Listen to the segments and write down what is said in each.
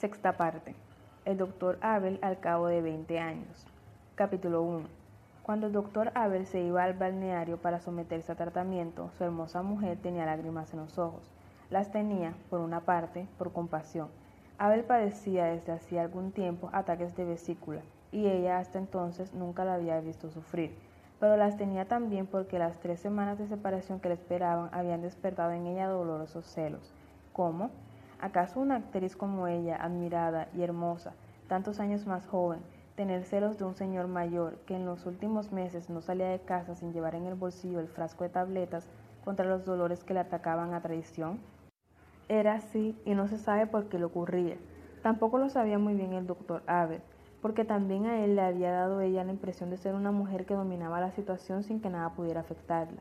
Sexta parte. El doctor Abel al cabo de 20 años. Capítulo 1. Cuando el doctor Abel se iba al balneario para someterse a tratamiento, su hermosa mujer tenía lágrimas en los ojos. Las tenía, por una parte, por compasión. Abel padecía desde hacía algún tiempo ataques de vesícula, y ella hasta entonces nunca la había visto sufrir, pero las tenía también porque las tres semanas de separación que le esperaban habían despertado en ella dolorosos celos. ¿Cómo? ¿Acaso una actriz como ella, admirada y hermosa, tantos años más joven, tener celos de un señor mayor que en los últimos meses no salía de casa sin llevar en el bolsillo el frasco de tabletas contra los dolores que le atacaban a traición? Era así y no se sabe por qué le ocurría. Tampoco lo sabía muy bien el doctor Abel, porque también a él le había dado ella la impresión de ser una mujer que dominaba la situación sin que nada pudiera afectarla.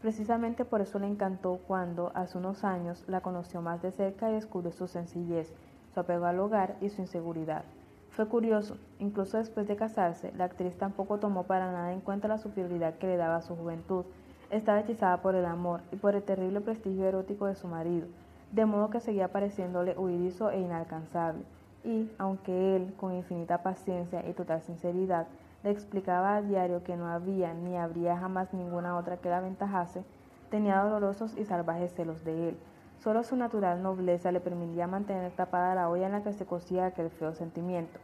Precisamente por eso le encantó cuando, hace unos años, la conoció más de cerca y descubrió su sencillez, su apego al hogar y su inseguridad. Fue curioso, incluso después de casarse, la actriz tampoco tomó para nada en cuenta la superioridad que le daba su juventud. Estaba hechizada por el amor y por el terrible prestigio erótico de su marido, de modo que seguía pareciéndole huidizo e inalcanzable. Y, aunque él, con infinita paciencia y total sinceridad, le explicaba a diario que no había ni habría jamás ninguna otra que la aventajase, tenía dolorosos y salvajes celos de él. Solo su natural nobleza le permitía mantener tapada la olla en la que se cocía aquel feo sentimiento,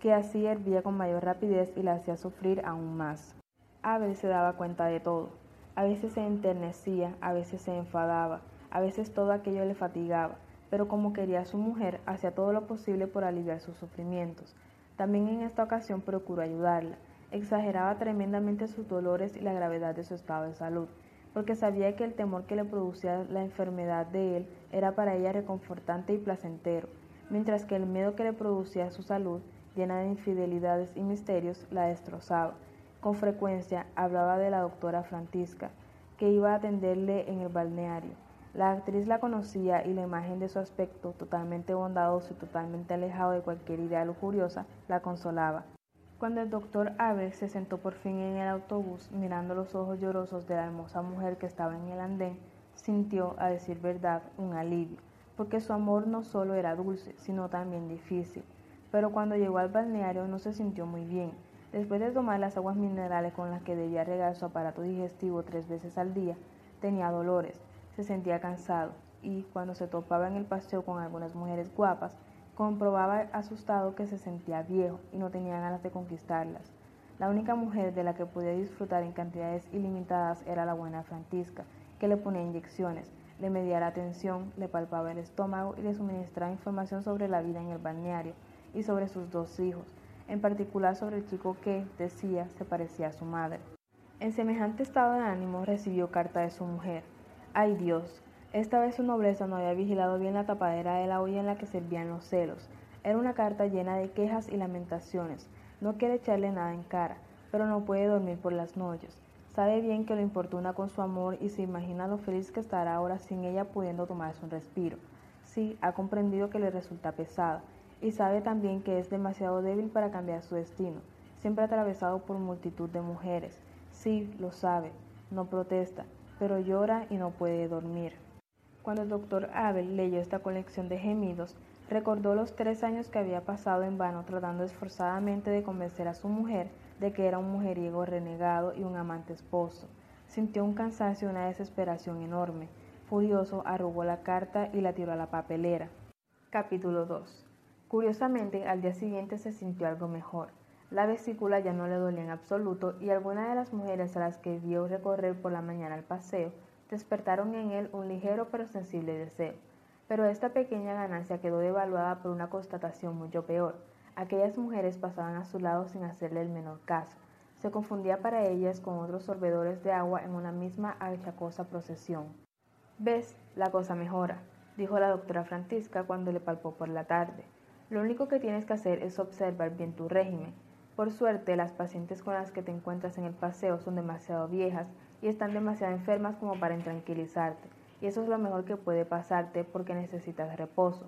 que así hervía con mayor rapidez y la hacía sufrir aún más. Abel se daba cuenta de todo. A veces se enternecía, a veces se enfadaba, a veces todo aquello le fatigaba, pero como quería a su mujer, hacía todo lo posible por aliviar sus sufrimientos. También en esta ocasión procuró ayudarla. Exageraba tremendamente sus dolores y la gravedad de su estado de salud, porque sabía que el temor que le producía la enfermedad de él era para ella reconfortante y placentero, mientras que el miedo que le producía su salud, llena de infidelidades y misterios, la destrozaba. Con frecuencia hablaba de la doctora Francisca, que iba a atenderle en el balneario. La actriz la conocía y la imagen de su aspecto, totalmente bondadoso y totalmente alejado de cualquier idea lujuriosa, la consolaba. Cuando el doctor Abel se sentó por fin en el autobús, mirando los ojos llorosos de la hermosa mujer que estaba en el andén, sintió, a decir verdad, un alivio, porque su amor no solo era dulce, sino también difícil. Pero cuando llegó al balneario no se sintió muy bien. Después de tomar las aguas minerales con las que debía regar su aparato digestivo tres veces al día, tenía dolores, se sentía cansado y, cuando se topaba en el paseo con algunas mujeres guapas, comprobaba asustado que se sentía viejo y no tenía ganas de conquistarlas. La única mujer de la que podía disfrutar en cantidades ilimitadas era la buena Francisca, que le ponía inyecciones, le medía la tensión, le palpaba el estómago y le suministraba información sobre la vida en el balneario y sobre sus dos hijos, en particular sobre el chico que, decía, se parecía a su madre. En semejante estado de ánimo recibió carta de su mujer, ¡Ay Dios! Esta vez su nobleza no había vigilado bien la tapadera de la olla en la que servían los celos. Era una carta llena de quejas y lamentaciones. No quiere echarle nada en cara, pero no puede dormir por las noches. Sabe bien que lo importuna con su amor y se imagina lo feliz que estará ahora sin ella pudiendo tomarse un respiro. Sí, ha comprendido que le resulta pesada, y sabe también que es demasiado débil para cambiar su destino, siempre atravesado por multitud de mujeres. Sí, lo sabe, no protesta, pero llora y no puede dormir. Cuando el doctor Abel leyó esta colección de gemidos, recordó los tres años que había pasado en vano tratando esforzadamente de convencer a su mujer de que era un mujeriego renegado y un amante esposo. Sintió un cansancio y una desesperación enorme. Furioso, arrugó la carta y la tiró a la papelera. Capítulo 2. Curiosamente, al día siguiente se sintió algo mejor. La vesícula ya no le dolía en absoluto y algunas de las mujeres a las que vio recorrer por la mañana al paseo despertaron en él un ligero pero sensible deseo. Pero esta pequeña ganancia quedó devaluada por una constatación mucho peor. Aquellas mujeres pasaban a su lado sin hacerle el menor caso. Se confundía para ellas con otros sorbedores de agua en una misma achacosa procesión. ¿Ves? La cosa mejora, dijo la doctora Francisca cuando le palpó por la tarde. Lo único que tienes que hacer es observar bien tu régimen por suerte, las pacientes con las que te encuentras en el paseo son demasiado viejas y están demasiado enfermas como para intranquilizarte, y eso es lo mejor que puede pasarte porque necesitas reposo.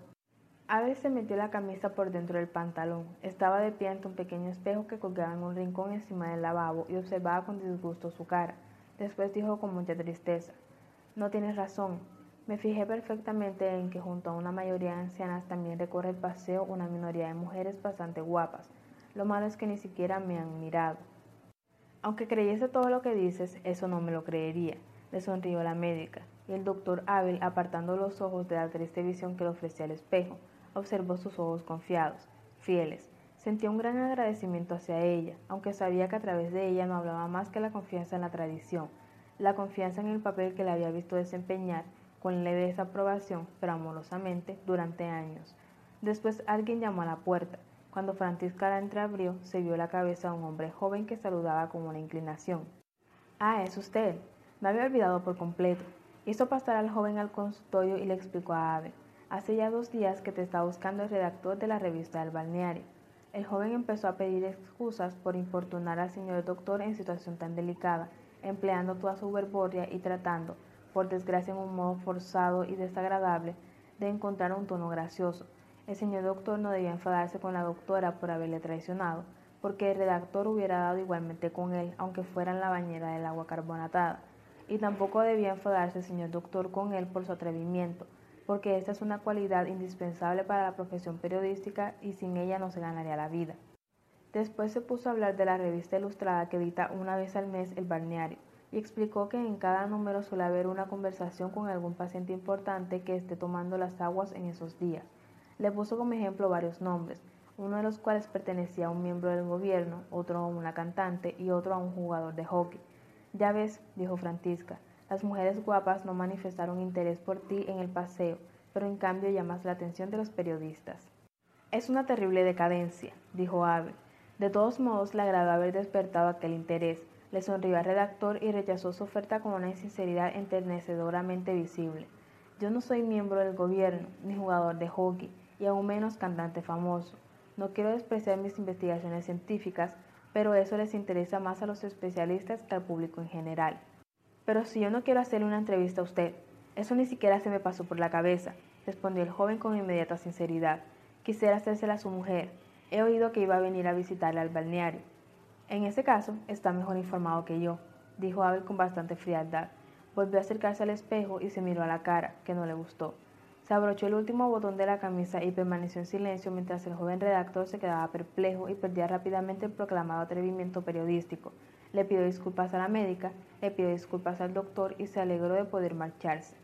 Abel se metió la camisa por dentro del pantalón. Estaba de pie ante un pequeño espejo que colgaba en un rincón encima del lavabo y observaba con disgusto su cara. Después dijo con mucha tristeza, No tienes razón. Me fijé perfectamente en que junto a una mayoría de ancianas también recorre el paseo una minoría de mujeres bastante guapas. Lo malo es que ni siquiera me han mirado. Aunque creyese todo lo que dices, eso no me lo creería, le sonrió la médica, y el doctor Abel, apartando los ojos de la triste visión que le ofrecía el espejo, observó sus ojos confiados, fieles. Sentía un gran agradecimiento hacia ella, aunque sabía que a través de ella no hablaba más que la confianza en la tradición, la confianza en el papel que le había visto desempeñar con leve desaprobación, pero amorosamente, durante años. Después alguien llamó a la puerta. Cuando Francisca la entreabrió, se vio la cabeza de un hombre joven que saludaba con una inclinación. Ah, es usted. Me había olvidado por completo. Hizo pasar al joven al consultorio y le explicó a Ave. Hace ya dos días que te está buscando el redactor de la revista del balneario. El joven empezó a pedir excusas por importunar al señor doctor en situación tan delicada, empleando toda su verborria y tratando, por desgracia en un modo forzado y desagradable, de encontrar un tono gracioso. El señor doctor no debía enfadarse con la doctora por haberle traicionado, porque el redactor hubiera dado igualmente con él, aunque fuera en la bañera del agua carbonatada. Y tampoco debía enfadarse el señor doctor con él por su atrevimiento, porque esta es una cualidad indispensable para la profesión periodística y sin ella no se ganaría la vida. Después se puso a hablar de la revista ilustrada que edita una vez al mes el balneario, y explicó que en cada número suele haber una conversación con algún paciente importante que esté tomando las aguas en esos días. Le puso como ejemplo varios nombres, uno de los cuales pertenecía a un miembro del gobierno, otro a una cantante y otro a un jugador de hockey. Ya ves, dijo Francisca, las mujeres guapas no manifestaron interés por ti en el paseo, pero en cambio llamas la atención de los periodistas. Es una terrible decadencia, dijo Abel. De todos modos, le agradó haber despertado aquel interés, le sonrió al redactor y rechazó su oferta con una insinceridad enternecedoramente visible. Yo no soy miembro del gobierno, ni jugador de hockey, y aún menos cantante famoso. No quiero despreciar mis investigaciones científicas, pero eso les interesa más a los especialistas que al público en general. Pero si yo no quiero hacerle una entrevista a usted, eso ni siquiera se me pasó por la cabeza, respondió el joven con inmediata sinceridad. Quisiera hacérsela a su mujer. He oído que iba a venir a visitarla al balneario. En ese caso, está mejor informado que yo, dijo Abel con bastante frialdad. Volvió a acercarse al espejo y se miró a la cara, que no le gustó. Se abrochó el último botón de la camisa y permaneció en silencio mientras el joven redactor se quedaba perplejo y perdía rápidamente el proclamado atrevimiento periodístico. Le pidió disculpas a la médica, le pidió disculpas al doctor y se alegró de poder marcharse.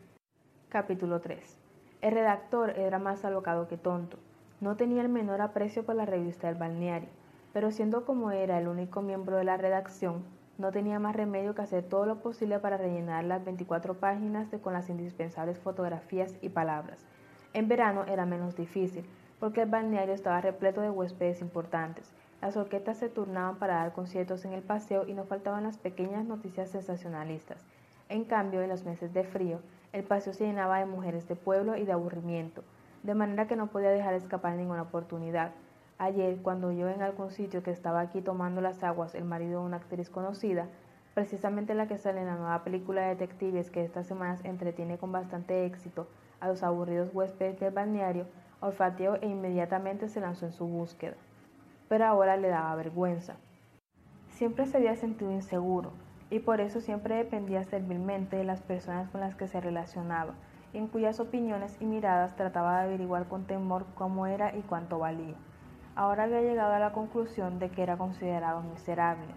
Capítulo 3. El redactor era más alocado que tonto. No tenía el menor aprecio por la revista del balneario pero siendo como era el único miembro de la redacción, no tenía más remedio que hacer todo lo posible para rellenar las 24 páginas con las indispensables fotografías y palabras. En verano era menos difícil, porque el balneario estaba repleto de huéspedes importantes. Las orquestas se turnaban para dar conciertos en el paseo y no faltaban las pequeñas noticias sensacionalistas. En cambio, en los meses de frío, el paseo se llenaba de mujeres de pueblo y de aburrimiento, de manera que no podía dejar escapar ninguna oportunidad. Ayer, cuando yo en algún sitio que estaba aquí tomando las aguas el marido de una actriz conocida, precisamente la que sale en la nueva película de detectives que estas semanas entretiene con bastante éxito a los aburridos huéspedes del balneario, olfateó e inmediatamente se lanzó en su búsqueda. Pero ahora le daba vergüenza. Siempre se había sentido inseguro y por eso siempre dependía servilmente de las personas con las que se relacionaba, en cuyas opiniones y miradas trataba de averiguar con temor cómo era y cuánto valía. Ahora había llegado a la conclusión de que era considerado miserable,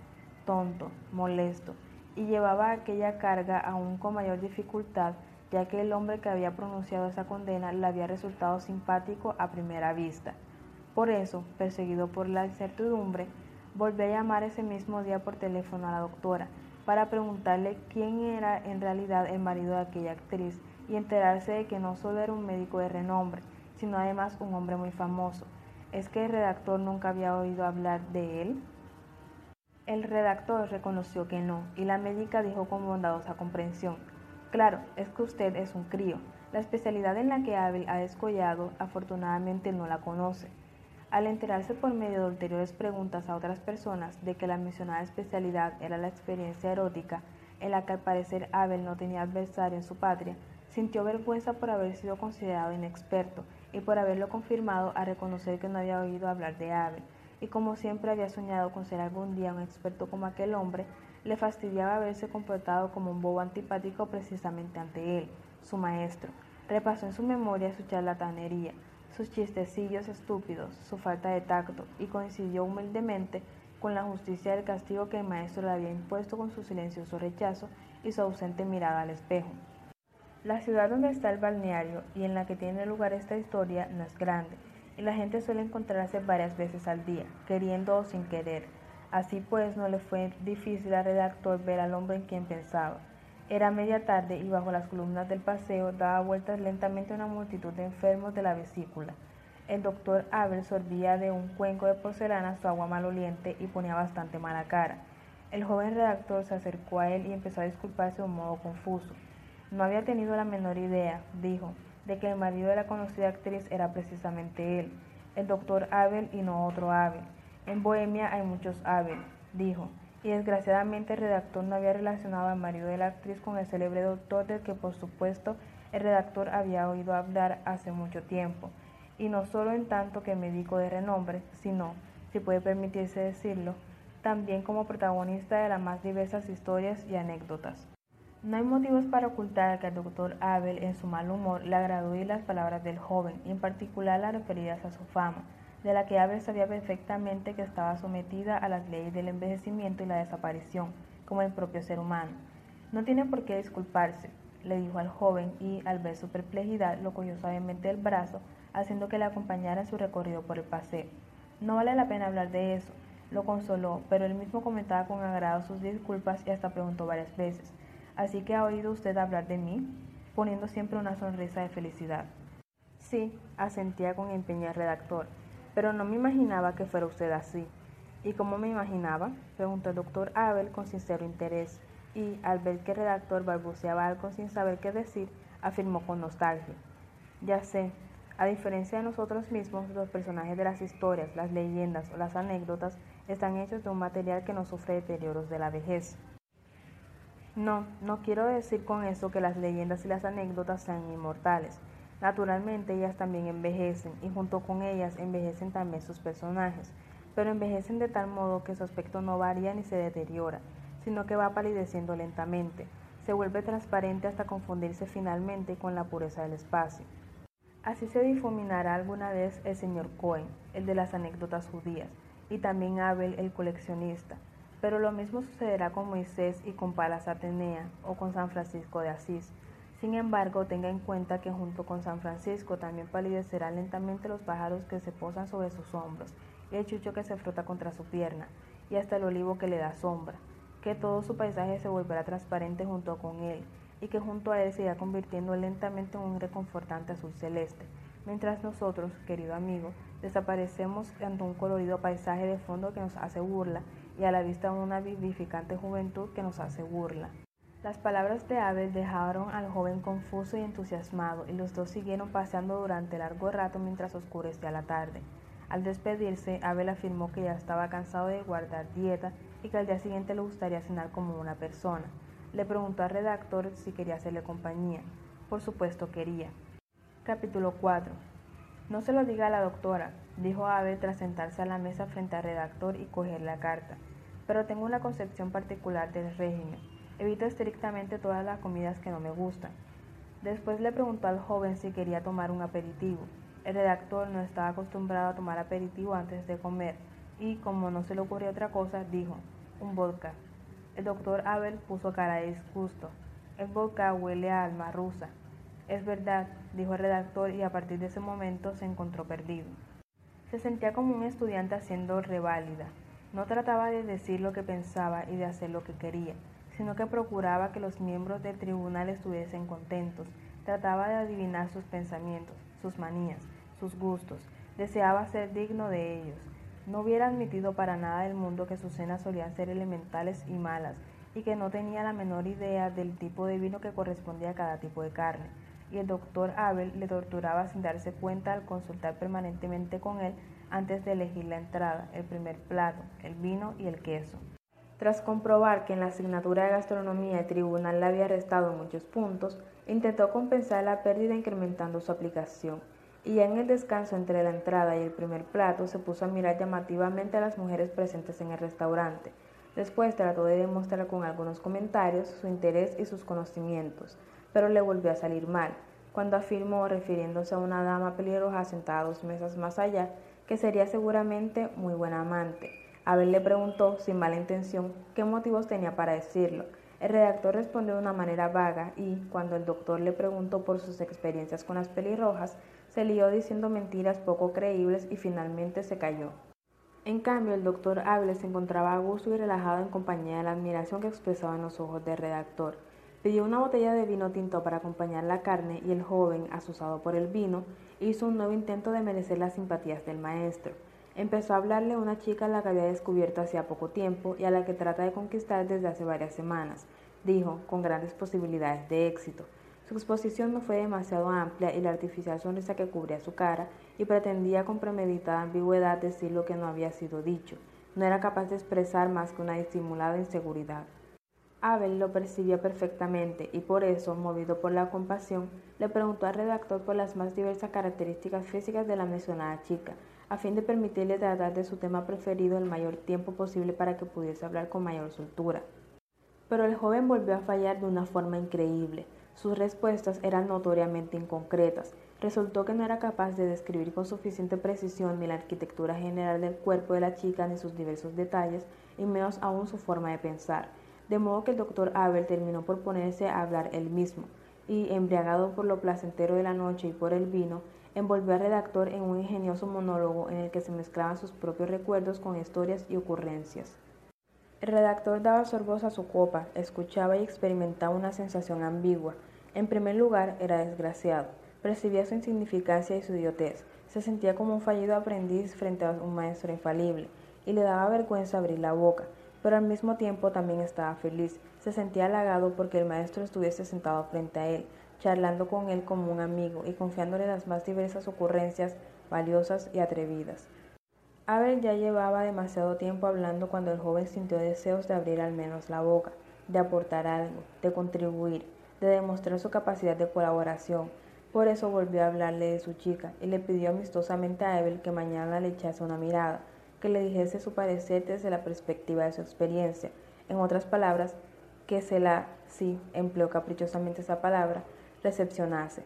tonto, molesto, y llevaba aquella carga aún con mayor dificultad, ya que el hombre que había pronunciado esa condena le había resultado simpático a primera vista. Por eso, perseguido por la incertidumbre, volvió a llamar ese mismo día por teléfono a la doctora para preguntarle quién era en realidad el marido de aquella actriz y enterarse de que no solo era un médico de renombre, sino además un hombre muy famoso, ¿Es que el redactor nunca había oído hablar de él? El redactor reconoció que no, y la médica dijo con bondadosa comprensión, Claro, es que usted es un crío. La especialidad en la que Abel ha descollado, afortunadamente no la conoce. Al enterarse por medio de ulteriores preguntas a otras personas de que la mencionada especialidad era la experiencia erótica, en la que al parecer Abel no tenía adversario en su patria, sintió vergüenza por haber sido considerado inexperto y por haberlo confirmado a reconocer que no había oído hablar de Abel, y como siempre había soñado con ser algún día un experto como aquel hombre, le fastidiaba haberse comportado como un bobo antipático precisamente ante él, su maestro. Repasó en su memoria su charlatanería, sus chistecillos estúpidos, su falta de tacto, y coincidió humildemente con la justicia del castigo que el maestro le había impuesto con su silencioso rechazo y su ausente mirada al espejo. La ciudad donde está el balneario y en la que tiene lugar esta historia no es grande, y la gente suele encontrarse varias veces al día, queriendo o sin querer. Así pues, no le fue difícil al redactor ver al hombre en quien pensaba. Era media tarde y bajo las columnas del paseo daba vueltas lentamente una multitud de enfermos de la vesícula. El doctor Abel sorbía de un cuenco de porcelana su agua maloliente y ponía bastante mala cara. El joven redactor se acercó a él y empezó a disculparse de un modo confuso. No había tenido la menor idea, dijo, de que el marido de la conocida actriz era precisamente él, el doctor Abel y no otro Abel. En Bohemia hay muchos Abel, dijo y desgraciadamente el redactor no había relacionado al marido de la actriz con el célebre doctor del que por supuesto el redactor había oído hablar hace mucho tiempo, y no solo en tanto que médico de renombre, sino, si puede permitirse decirlo, también como protagonista de las más diversas historias y anécdotas. No hay motivos para ocultar que al doctor Abel en su mal humor le agradó oír las palabras del joven, y en particular las referidas a su fama, de la que Abel sabía perfectamente que estaba sometida a las leyes del envejecimiento y la desaparición, como el propio ser humano. No tiene por qué disculparse, le dijo al joven y, al ver su perplejidad, lo cogió suavemente del brazo, haciendo que le acompañara en su recorrido por el paseo. No vale la pena hablar de eso, lo consoló, pero él mismo comentaba con agrado sus disculpas y hasta preguntó varias veces, ¿así que ha oído usted hablar de mí? poniendo siempre una sonrisa de felicidad. Sí, asentía con empeño el redactor, pero no me imaginaba que fuera usted así. ¿Y cómo me imaginaba? preguntó el doctor Abel con sincero interés, y al ver que el redactor balbuceaba algo sin saber qué decir, afirmó con nostalgia. Ya sé, a diferencia de nosotros mismos, los personajes de las historias, las leyendas o las anécdotas están hechos de un material que no sufre deterioros de la vejez. No, no quiero decir con eso que las leyendas y las anécdotas sean inmortales, Naturalmente ellas también envejecen y junto con ellas envejecen también sus personajes, pero envejecen de tal modo que su aspecto no varía ni se deteriora, sino que va palideciendo lentamente, se vuelve transparente hasta confundirse finalmente con la pureza del espacio. Así se difuminará alguna vez el señor Cohen, el de las anécdotas judías, y también Abel el coleccionista, pero lo mismo sucederá con Moisés y con Palas Atenea o con San Francisco de Asís, sin embargo, tenga en cuenta que junto con San Francisco también palidecerán lentamente los pájaros que se posan sobre sus hombros, el chucho que se frota contra su pierna, y hasta el olivo que le da sombra, que todo su paisaje se volverá transparente junto con él, y que junto a él se irá convirtiendo lentamente en un reconfortante azul celeste, mientras nosotros, querido amigo, desaparecemos ante un colorido paisaje de fondo que nos hace burla, y a la vista una vivificante juventud que nos hace burla. Las palabras de Abel dejaron al joven confuso y entusiasmado, y los dos siguieron paseando durante largo rato mientras oscurecía la tarde. Al despedirse, Abel afirmó que ya estaba cansado de guardar dieta y que al día siguiente le gustaría cenar como una persona. Le preguntó al redactor si quería hacerle compañía. Por supuesto quería. Capítulo 4. No se lo diga a la doctora, dijo Abel tras sentarse a la mesa frente al redactor y coger la carta. Pero tengo una concepción particular del régimen. Evito estrictamente todas las comidas que no me gustan. Después le preguntó al joven si quería tomar un aperitivo. El redactor no estaba acostumbrado a tomar aperitivo antes de comer y, como no se le ocurrió otra cosa, dijo, un vodka. El doctor Abel puso cara de disgusto. El vodka huele a alma rusa. Es verdad, dijo el redactor y a partir de ese momento se encontró perdido. Se sentía como un estudiante haciendo reválida. No trataba de decir lo que pensaba y de hacer lo que quería sino que procuraba que los miembros del tribunal estuviesen contentos, trataba de adivinar sus pensamientos, sus manías, sus gustos, deseaba ser digno de ellos. No hubiera admitido para nada del mundo que sus cenas solían ser elementales y malas, y que no tenía la menor idea del tipo de vino que correspondía a cada tipo de carne. Y el doctor Abel le torturaba sin darse cuenta al consultar permanentemente con él antes de elegir la entrada, el primer plato, el vino y el queso. Tras comprobar que en la asignatura de gastronomía el tribunal le había restado muchos puntos, intentó compensar la pérdida incrementando su aplicación, y ya en el descanso entre la entrada y el primer plato se puso a mirar llamativamente a las mujeres presentes en el restaurante. Después trató de demostrar con algunos comentarios su interés y sus conocimientos. pero le volvió a salir mal, cuando afirmó, refiriéndose a una dama pelirroja sentada dos mesas más allá, que sería seguramente muy buena amante. Abel le preguntó, sin mala intención, qué motivos tenía para decirlo. El redactor respondió de una manera vaga y, cuando el doctor le preguntó por sus experiencias con las pelirrojas, se lió diciendo mentiras poco creíbles y finalmente se cayó. En cambio, el doctor Abel se encontraba a gusto y relajado en compañía de la admiración que expresaba en los ojos del redactor. Pidió una botella de vino tinto para acompañar la carne y el joven, asusado por el vino, hizo un nuevo intento de merecer las simpatías del maestro. Empezó a hablarle a una chica a la que había descubierto hacía poco tiempo y a la que trata de conquistar desde hace varias semanas, dijo, con grandes posibilidades de éxito. Su exposición no fue demasiado amplia y la artificial sonrisa que cubría su cara y pretendía con premeditada ambigüedad decir lo que no había sido dicho. No era capaz de expresar más que una disimulada inseguridad. Abel lo percibía perfectamente y por eso, movido por la compasión, le preguntó al redactor por las más diversas características físicas de la mencionada chica, a fin de permitirle tratar de su tema preferido el mayor tiempo posible para que pudiese hablar con mayor soltura. Pero el joven volvió a fallar de una forma increíble. Sus respuestas eran notoriamente inconcretas. Resultó que no era capaz de describir con suficiente precisión ni la arquitectura general del cuerpo de la chica ni sus diversos detalles, y menos aún su forma de pensar de modo que el doctor Abel terminó por ponerse a hablar él mismo, y, embriagado por lo placentero de la noche y por el vino, envolvió al redactor en un ingenioso monólogo en el que se mezclaban sus propios recuerdos con historias y ocurrencias. El redactor daba sorbos a su copa, escuchaba y experimentaba una sensación ambigua. En primer lugar, era desgraciado, percibía su insignificancia y su idiotez, se sentía como un fallido aprendiz frente a un maestro infalible, y le daba vergüenza abrir la boca, pero al mismo tiempo también estaba feliz. Se sentía halagado porque el maestro estuviese sentado frente a él, charlando con él como un amigo y confiándole las más diversas ocurrencias valiosas y atrevidas. Abel ya llevaba demasiado tiempo hablando cuando el joven sintió deseos de abrir al menos la boca, de aportar algo, de contribuir, de demostrar su capacidad de colaboración. Por eso volvió a hablarle de su chica y le pidió amistosamente a Abel que mañana le echase una mirada, le dijese su parecer desde la perspectiva de su experiencia. En otras palabras, que se la, sí, empleó caprichosamente esa palabra, recepcionase.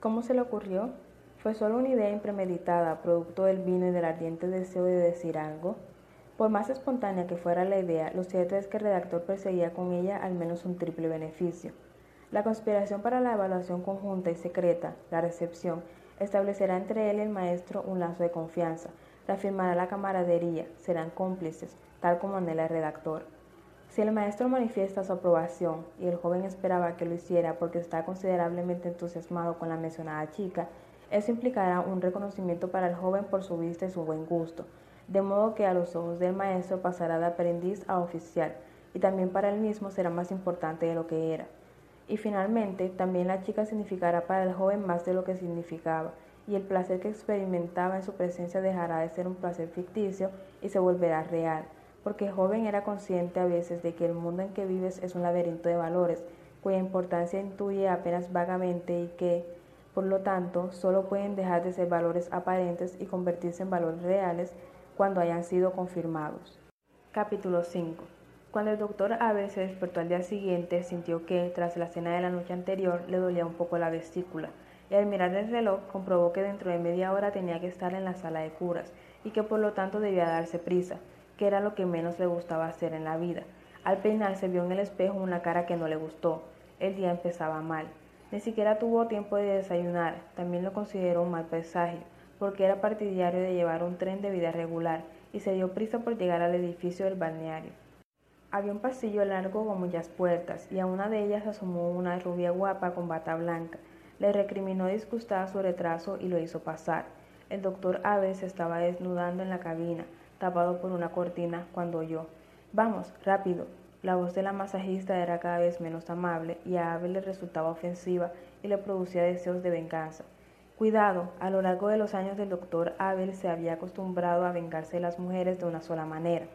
¿Cómo se le ocurrió? ¿Fue solo una idea impremeditada, producto del vino y del ardiente deseo de decir algo? Por más espontánea que fuera la idea, lo cierto es que el redactor perseguía con ella al menos un triple beneficio. La conspiración para la evaluación conjunta y secreta, la recepción, establecerá entre él y el maestro un lazo de confianza, reafirmará la camaradería, serán cómplices, tal como anhela el redactor. Si el maestro manifiesta su aprobación y el joven esperaba que lo hiciera porque está considerablemente entusiasmado con la mencionada chica, eso implicará un reconocimiento para el joven por su vista y su buen gusto, de modo que a los ojos del maestro pasará de aprendiz a oficial, y también para él mismo será más importante de lo que era. Y finalmente, también la chica significará para el joven más de lo que significaba, y el placer que experimentaba en su presencia dejará de ser un placer ficticio y se volverá real, porque joven era consciente a veces de que el mundo en que vives es un laberinto de valores, cuya importancia intuye apenas vagamente y que, por lo tanto, solo pueden dejar de ser valores aparentes y convertirse en valores reales cuando hayan sido confirmados. Capítulo 5 Cuando el doctor Abel se despertó al día siguiente, sintió que, tras la cena de la noche anterior, le dolía un poco la vesícula y al mirar el reloj comprobó que dentro de media hora tenía que estar en la sala de curas y que por lo tanto debía darse prisa, que era lo que menos le gustaba hacer en la vida. Al peinarse vio en el espejo una cara que no le gustó. El día empezaba mal. Ni siquiera tuvo tiempo de desayunar. También lo consideró un mal presagio, porque era partidario de llevar un tren de vida regular y se dio prisa por llegar al edificio del balneario. Había un pasillo largo con muchas puertas y a una de ellas asomó una rubia guapa con bata blanca le recriminó disgustada su retraso y lo hizo pasar. El doctor Abe se estaba desnudando en la cabina, tapado por una cortina, cuando oyó. Vamos, rápido. La voz de la masajista era cada vez menos amable y a Abe le resultaba ofensiva y le producía deseos de venganza. Cuidado, a lo largo de los años del doctor Abel se había acostumbrado a vengarse de las mujeres de una sola manera.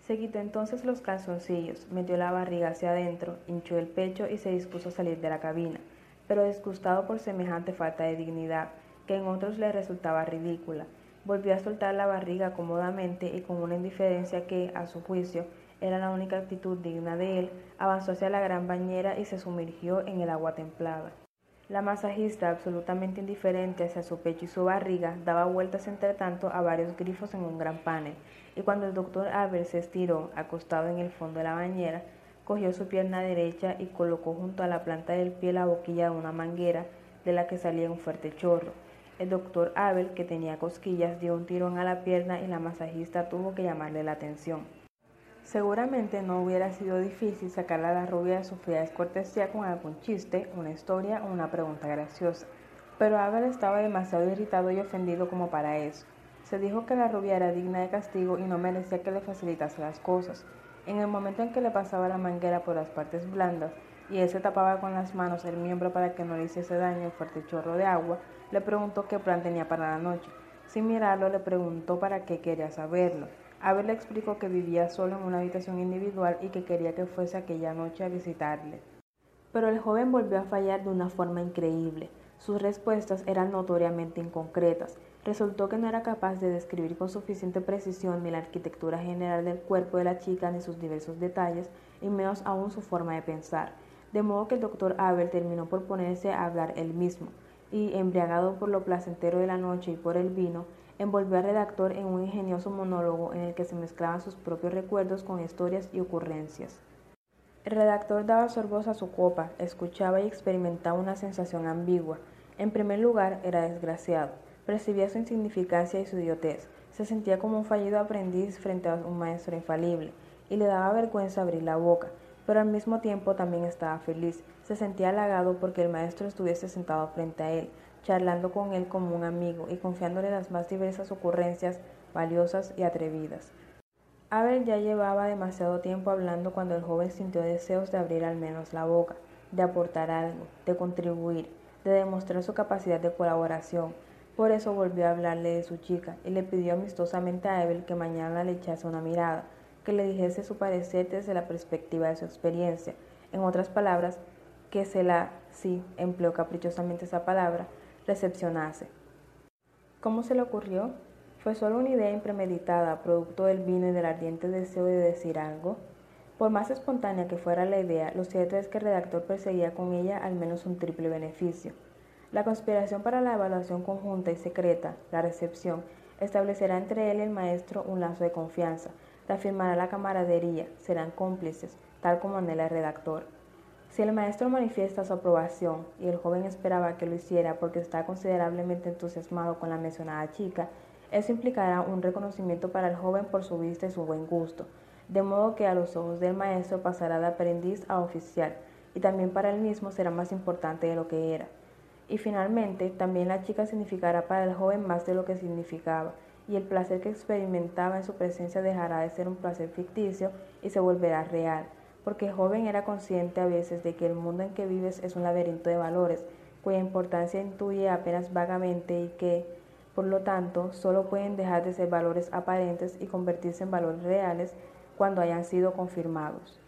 Se quitó entonces los calzoncillos, metió la barriga hacia adentro, hinchó el pecho y se dispuso a salir de la cabina pero disgustado por semejante falta de dignidad, que en otros le resultaba ridícula. Volvió a soltar la barriga cómodamente y con una indiferencia que, a su juicio, era la única actitud digna de él, avanzó hacia la gran bañera y se sumergió en el agua templada. La masajista, absolutamente indiferente hacia su pecho y su barriga, daba vueltas entre tanto a varios grifos en un gran panel, y cuando el doctor Albert se estiró, acostado en el fondo de la bañera, cogió su pierna derecha y colocó junto a la planta del pie la boquilla de una manguera de la que salía un fuerte chorro. El doctor Abel, que tenía cosquillas, dio un tirón a la pierna y la masajista tuvo que llamarle la atención. Seguramente no hubiera sido difícil sacar a la rubia de su fría descortesía con algún chiste, una historia o una pregunta graciosa, pero Abel estaba demasiado irritado y ofendido como para eso. Se dijo que la rubia era digna de castigo y no merecía que le facilitase las cosas. En el momento en que le pasaba la manguera por las partes blandas y él se tapaba con las manos el miembro para que no le hiciese daño el fuerte chorro de agua, le preguntó qué plan tenía para la noche. Sin mirarlo, le preguntó para qué quería saberlo. Abel le explicó que vivía solo en una habitación individual y que quería que fuese aquella noche a visitarle. Pero el joven volvió a fallar de una forma increíble. Sus respuestas eran notoriamente inconcretas. Resultó que no era capaz de describir con suficiente precisión ni la arquitectura general del cuerpo de la chica ni sus diversos detalles, y menos aún su forma de pensar. De modo que el doctor Abel terminó por ponerse a hablar él mismo, y, embriagado por lo placentero de la noche y por el vino, envolvió al redactor en un ingenioso monólogo en el que se mezclaban sus propios recuerdos con historias y ocurrencias. El redactor daba sorbos a su copa, escuchaba y experimentaba una sensación ambigua. En primer lugar, era desgraciado, percibía su insignificancia y su idiotez, se sentía como un fallido aprendiz frente a un maestro infalible, y le daba vergüenza abrir la boca, pero al mismo tiempo también estaba feliz, se sentía halagado porque el maestro estuviese sentado frente a él, charlando con él como un amigo y confiándole las más diversas ocurrencias valiosas y atrevidas. Abel ya llevaba demasiado tiempo hablando cuando el joven sintió deseos de abrir al menos la boca, de aportar algo, de contribuir, de demostrar su capacidad de colaboración. Por eso volvió a hablarle de su chica y le pidió amistosamente a Abel que mañana le echase una mirada, que le dijese su parecer desde la perspectiva de su experiencia. En otras palabras, que se la, sí, empleó caprichosamente esa palabra, recepcionase. ¿Cómo se le ocurrió? ¿Fue solo una idea impremeditada, producto del vino y del ardiente deseo de decir algo? Por más espontánea que fuera la idea, lo cierto es que el redactor perseguía con ella al menos un triple beneficio. La conspiración para la evaluación conjunta y secreta, la recepción, establecerá entre él y el maestro un lazo de confianza, reafirmará la camaradería, serán cómplices, tal como anhela el redactor. Si el maestro manifiesta su aprobación y el joven esperaba que lo hiciera porque está considerablemente entusiasmado con la mencionada chica, eso implicará un reconocimiento para el joven por su vista y su buen gusto, de modo que a los ojos del maestro pasará de aprendiz a oficial, y también para él mismo será más importante de lo que era. Y finalmente, también la chica significará para el joven más de lo que significaba, y el placer que experimentaba en su presencia dejará de ser un placer ficticio y se volverá real, porque el joven era consciente a veces de que el mundo en que vives es un laberinto de valores, cuya importancia intuye apenas vagamente y que, por lo tanto, solo pueden dejar de ser valores aparentes y convertirse en valores reales cuando hayan sido confirmados.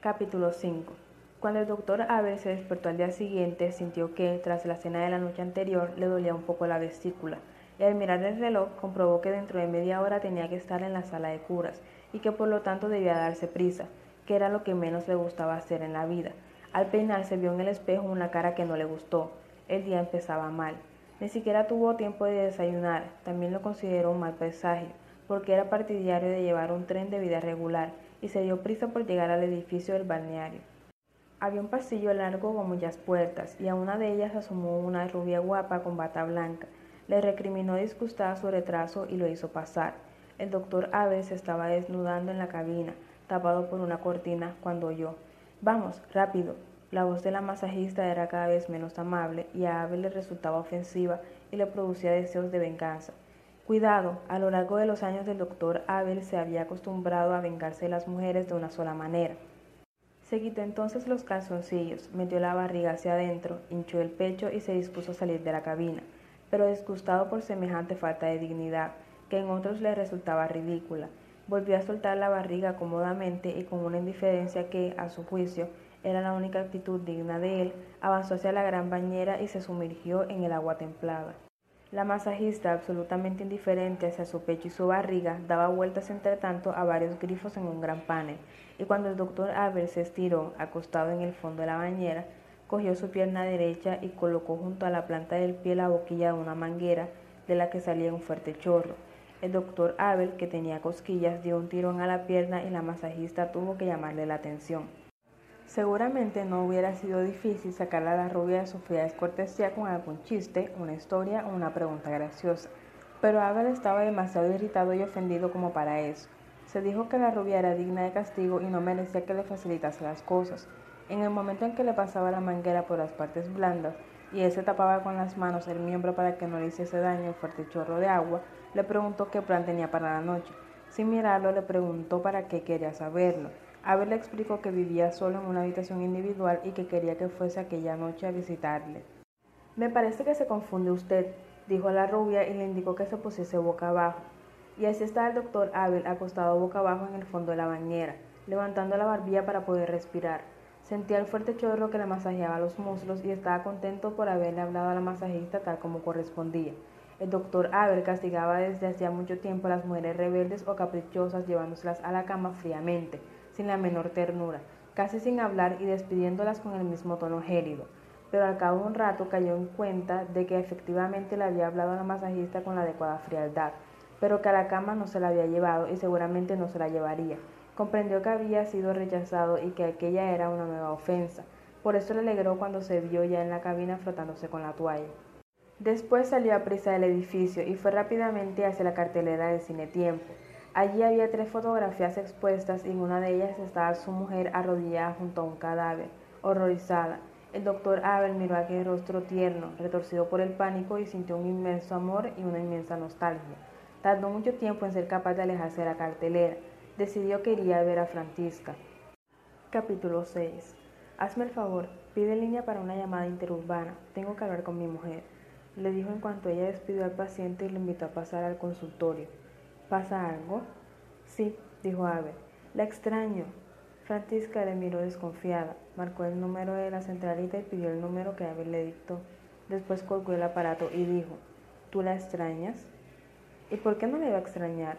Capítulo 5 Cuando el doctor Abel se despertó al día siguiente, sintió que, tras la cena de la noche anterior, le dolía un poco la vesícula, y al mirar el reloj comprobó que dentro de media hora tenía que estar en la sala de curas, y que por lo tanto debía darse prisa, que era lo que menos le gustaba hacer en la vida. Al peinarse vio en el espejo una cara que no le gustó. El día empezaba mal. Ni siquiera tuvo tiempo de desayunar. También lo consideró un mal presagio, porque era partidario de llevar un tren de vida regular y se dio prisa por llegar al edificio del balneario. Había un pasillo largo con muchas puertas y a una de ellas asomó una rubia guapa con bata blanca. Le recriminó disgustada su retraso y lo hizo pasar. El doctor Aves se estaba desnudando en la cabina tapado por una cortina, cuando oyó Vamos, rápido. La voz de la masajista era cada vez menos amable y a Abel le resultaba ofensiva y le producía deseos de venganza. Cuidado, a lo largo de los años del doctor Abel se había acostumbrado a vengarse de las mujeres de una sola manera. Se quitó entonces los calzoncillos, metió la barriga hacia adentro, hinchó el pecho y se dispuso a salir de la cabina, pero disgustado por semejante falta de dignidad, que en otros le resultaba ridícula, Volvió a soltar la barriga cómodamente y con una indiferencia que, a su juicio, era la única actitud digna de él, avanzó hacia la gran bañera y se sumergió en el agua templada. La masajista, absolutamente indiferente hacia su pecho y su barriga, daba vueltas entre tanto a varios grifos en un gran panel, y cuando el doctor Abel se estiró, acostado en el fondo de la bañera, cogió su pierna derecha y colocó junto a la planta del pie la boquilla de una manguera de la que salía un fuerte chorro. El doctor Abel, que tenía cosquillas, dio un tirón a la pierna y la masajista tuvo que llamarle la atención. Seguramente no hubiera sido difícil sacarle a la rubia de su fría descortesía con algún chiste, una historia o una pregunta graciosa, pero Abel estaba demasiado irritado y ofendido como para eso. Se dijo que la rubia era digna de castigo y no merecía que le facilitase las cosas. En el momento en que le pasaba la manguera por las partes blandas y él se tapaba con las manos el miembro para que no le hiciese daño el fuerte chorro de agua, le preguntó qué plan tenía para la noche. Sin mirarlo, le preguntó para qué quería saberlo. Abel le explicó que vivía solo en una habitación individual y que quería que fuese aquella noche a visitarle. Me parece que se confunde usted, dijo la rubia y le indicó que se pusiese boca abajo. Y así estaba el doctor Abel acostado boca abajo en el fondo de la bañera, levantando la barbilla para poder respirar. Sentía el fuerte chorro que le masajeaba los muslos y estaba contento por haberle hablado a la masajista tal como correspondía. El doctor Abel castigaba desde hacía mucho tiempo a las mujeres rebeldes o caprichosas llevándoselas a la cama fríamente, sin la menor ternura, casi sin hablar y despidiéndolas con el mismo tono gélido. Pero al cabo de un rato cayó en cuenta de que efectivamente le había hablado a la masajista con la adecuada frialdad, pero que a la cama no se la había llevado y seguramente no se la llevaría. Comprendió que había sido rechazado y que aquella era una nueva ofensa. Por eso le alegró cuando se vio ya en la cabina frotándose con la toalla. Después salió a prisa del edificio y fue rápidamente hacia la cartelera del Cine Tiempo. Allí había tres fotografías expuestas y en una de ellas estaba su mujer arrodillada junto a un cadáver, horrorizada. El doctor Abel miró aquel rostro tierno, retorcido por el pánico y sintió un inmenso amor y una inmensa nostalgia. Tardó mucho tiempo en ser capaz de alejarse de la cartelera. Decidió que iría a ver a Francisca. Capítulo 6. Hazme el favor, pide línea para una llamada interurbana. Tengo que hablar con mi mujer. Le dijo en cuanto ella despidió al paciente y lo invitó a pasar al consultorio. ¿Pasa algo? Sí, dijo Abel. La extraño. Francisca le miró desconfiada, marcó el número de la centralita y pidió el número que Abel le dictó. Después colgó el aparato y dijo, ¿tú la extrañas? ¿Y por qué no le iba a extrañar?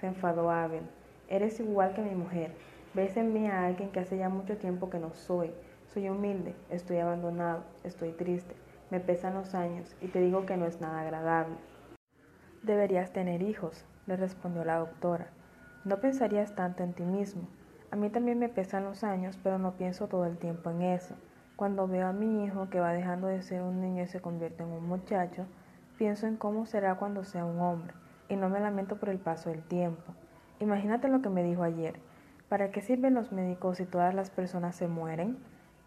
Se enfadó Abel. Eres igual que mi mujer. Ves en mí a alguien que hace ya mucho tiempo que no soy. Soy humilde, estoy abandonado, estoy triste, me pesan los años y te digo que no es nada agradable. Deberías tener hijos, le respondió la doctora. No pensarías tanto en ti mismo. A mí también me pesan los años, pero no pienso todo el tiempo en eso. Cuando veo a mi hijo que va dejando de ser un niño y se convierte en un muchacho, pienso en cómo será cuando sea un hombre, y no me lamento por el paso del tiempo. Imagínate lo que me dijo ayer. ¿Para qué sirven los médicos si todas las personas se mueren?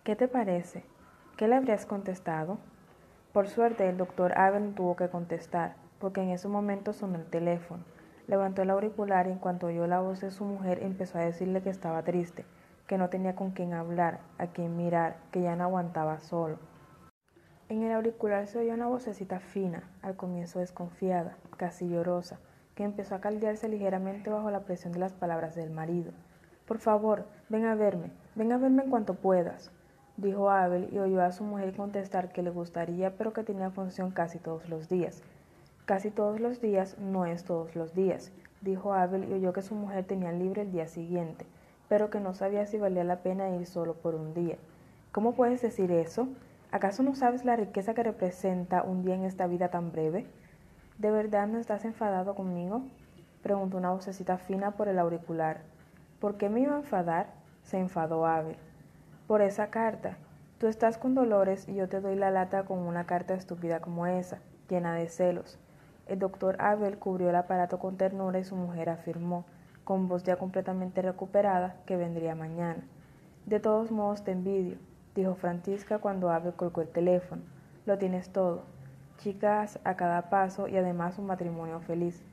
¿Qué te parece? ¿Qué le habrías contestado? Por suerte el doctor Abel tuvo que contestar, porque en ese momento sonó el teléfono. Levantó el auricular y en cuanto oyó la voz de su mujer empezó a decirle que estaba triste, que no tenía con quién hablar, a quién mirar, que ya no aguantaba solo. En el auricular se oyó una vocecita fina, al comienzo desconfiada, casi llorosa, que empezó a caldearse ligeramente bajo la presión de las palabras del marido. Por favor, ven a verme, ven a verme en cuanto puedas, dijo Abel y oyó a su mujer contestar que le gustaría pero que tenía función casi todos los días, Casi todos los días no es todos los días, dijo Abel y oyó que su mujer tenía libre el día siguiente, pero que no sabía si valía la pena ir solo por un día. ¿Cómo puedes decir eso? ¿Acaso no sabes la riqueza que representa un día en esta vida tan breve? ¿De verdad no estás enfadado conmigo? preguntó una vocecita fina por el auricular. ¿Por qué me iba a enfadar? se enfadó Abel. Por esa carta. Tú estás con dolores y yo te doy la lata con una carta estúpida como esa, llena de celos. El doctor Abel cubrió el aparato con ternura y su mujer afirmó, con voz ya completamente recuperada, que vendría mañana. De todos modos te envidio, dijo Francisca cuando Abel colgó el teléfono. Lo tienes todo. Chicas a cada paso y además un matrimonio feliz.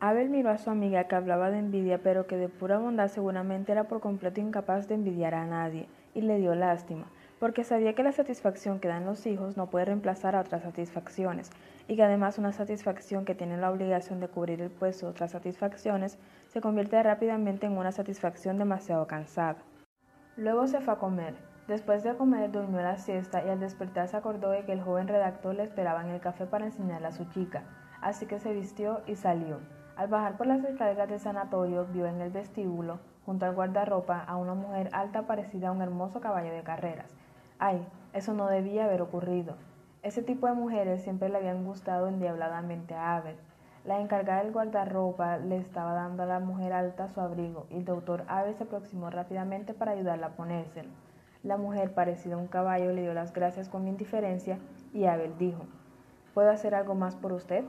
Abel miró a su amiga que hablaba de envidia, pero que de pura bondad seguramente era por completo incapaz de envidiar a nadie, y le dio lástima, porque sabía que la satisfacción que dan los hijos no puede reemplazar a otras satisfacciones, y que además una satisfacción que tiene la obligación de cubrir el puesto de otras satisfacciones se convierte rápidamente en una satisfacción demasiado cansada. Luego se fue a comer. Después de comer durmió la siesta y al despertar se acordó de que el joven redactor le esperaba en el café para enseñarle a su chica, así que se vistió y salió. Al bajar por las escaleras del sanatorio vio en el vestíbulo, junto al guardarropa, a una mujer alta parecida a un hermoso caballo de carreras. Ay, eso no debía haber ocurrido. Ese tipo de mujeres siempre le habían gustado endiabladamente a Abel. La encargada del guardarropa le estaba dando a la mujer alta su abrigo y el doctor Abel se aproximó rápidamente para ayudarla a ponérselo. La mujer, parecida a un caballo, le dio las gracias con indiferencia y Abel dijo, ¿Puedo hacer algo más por usted?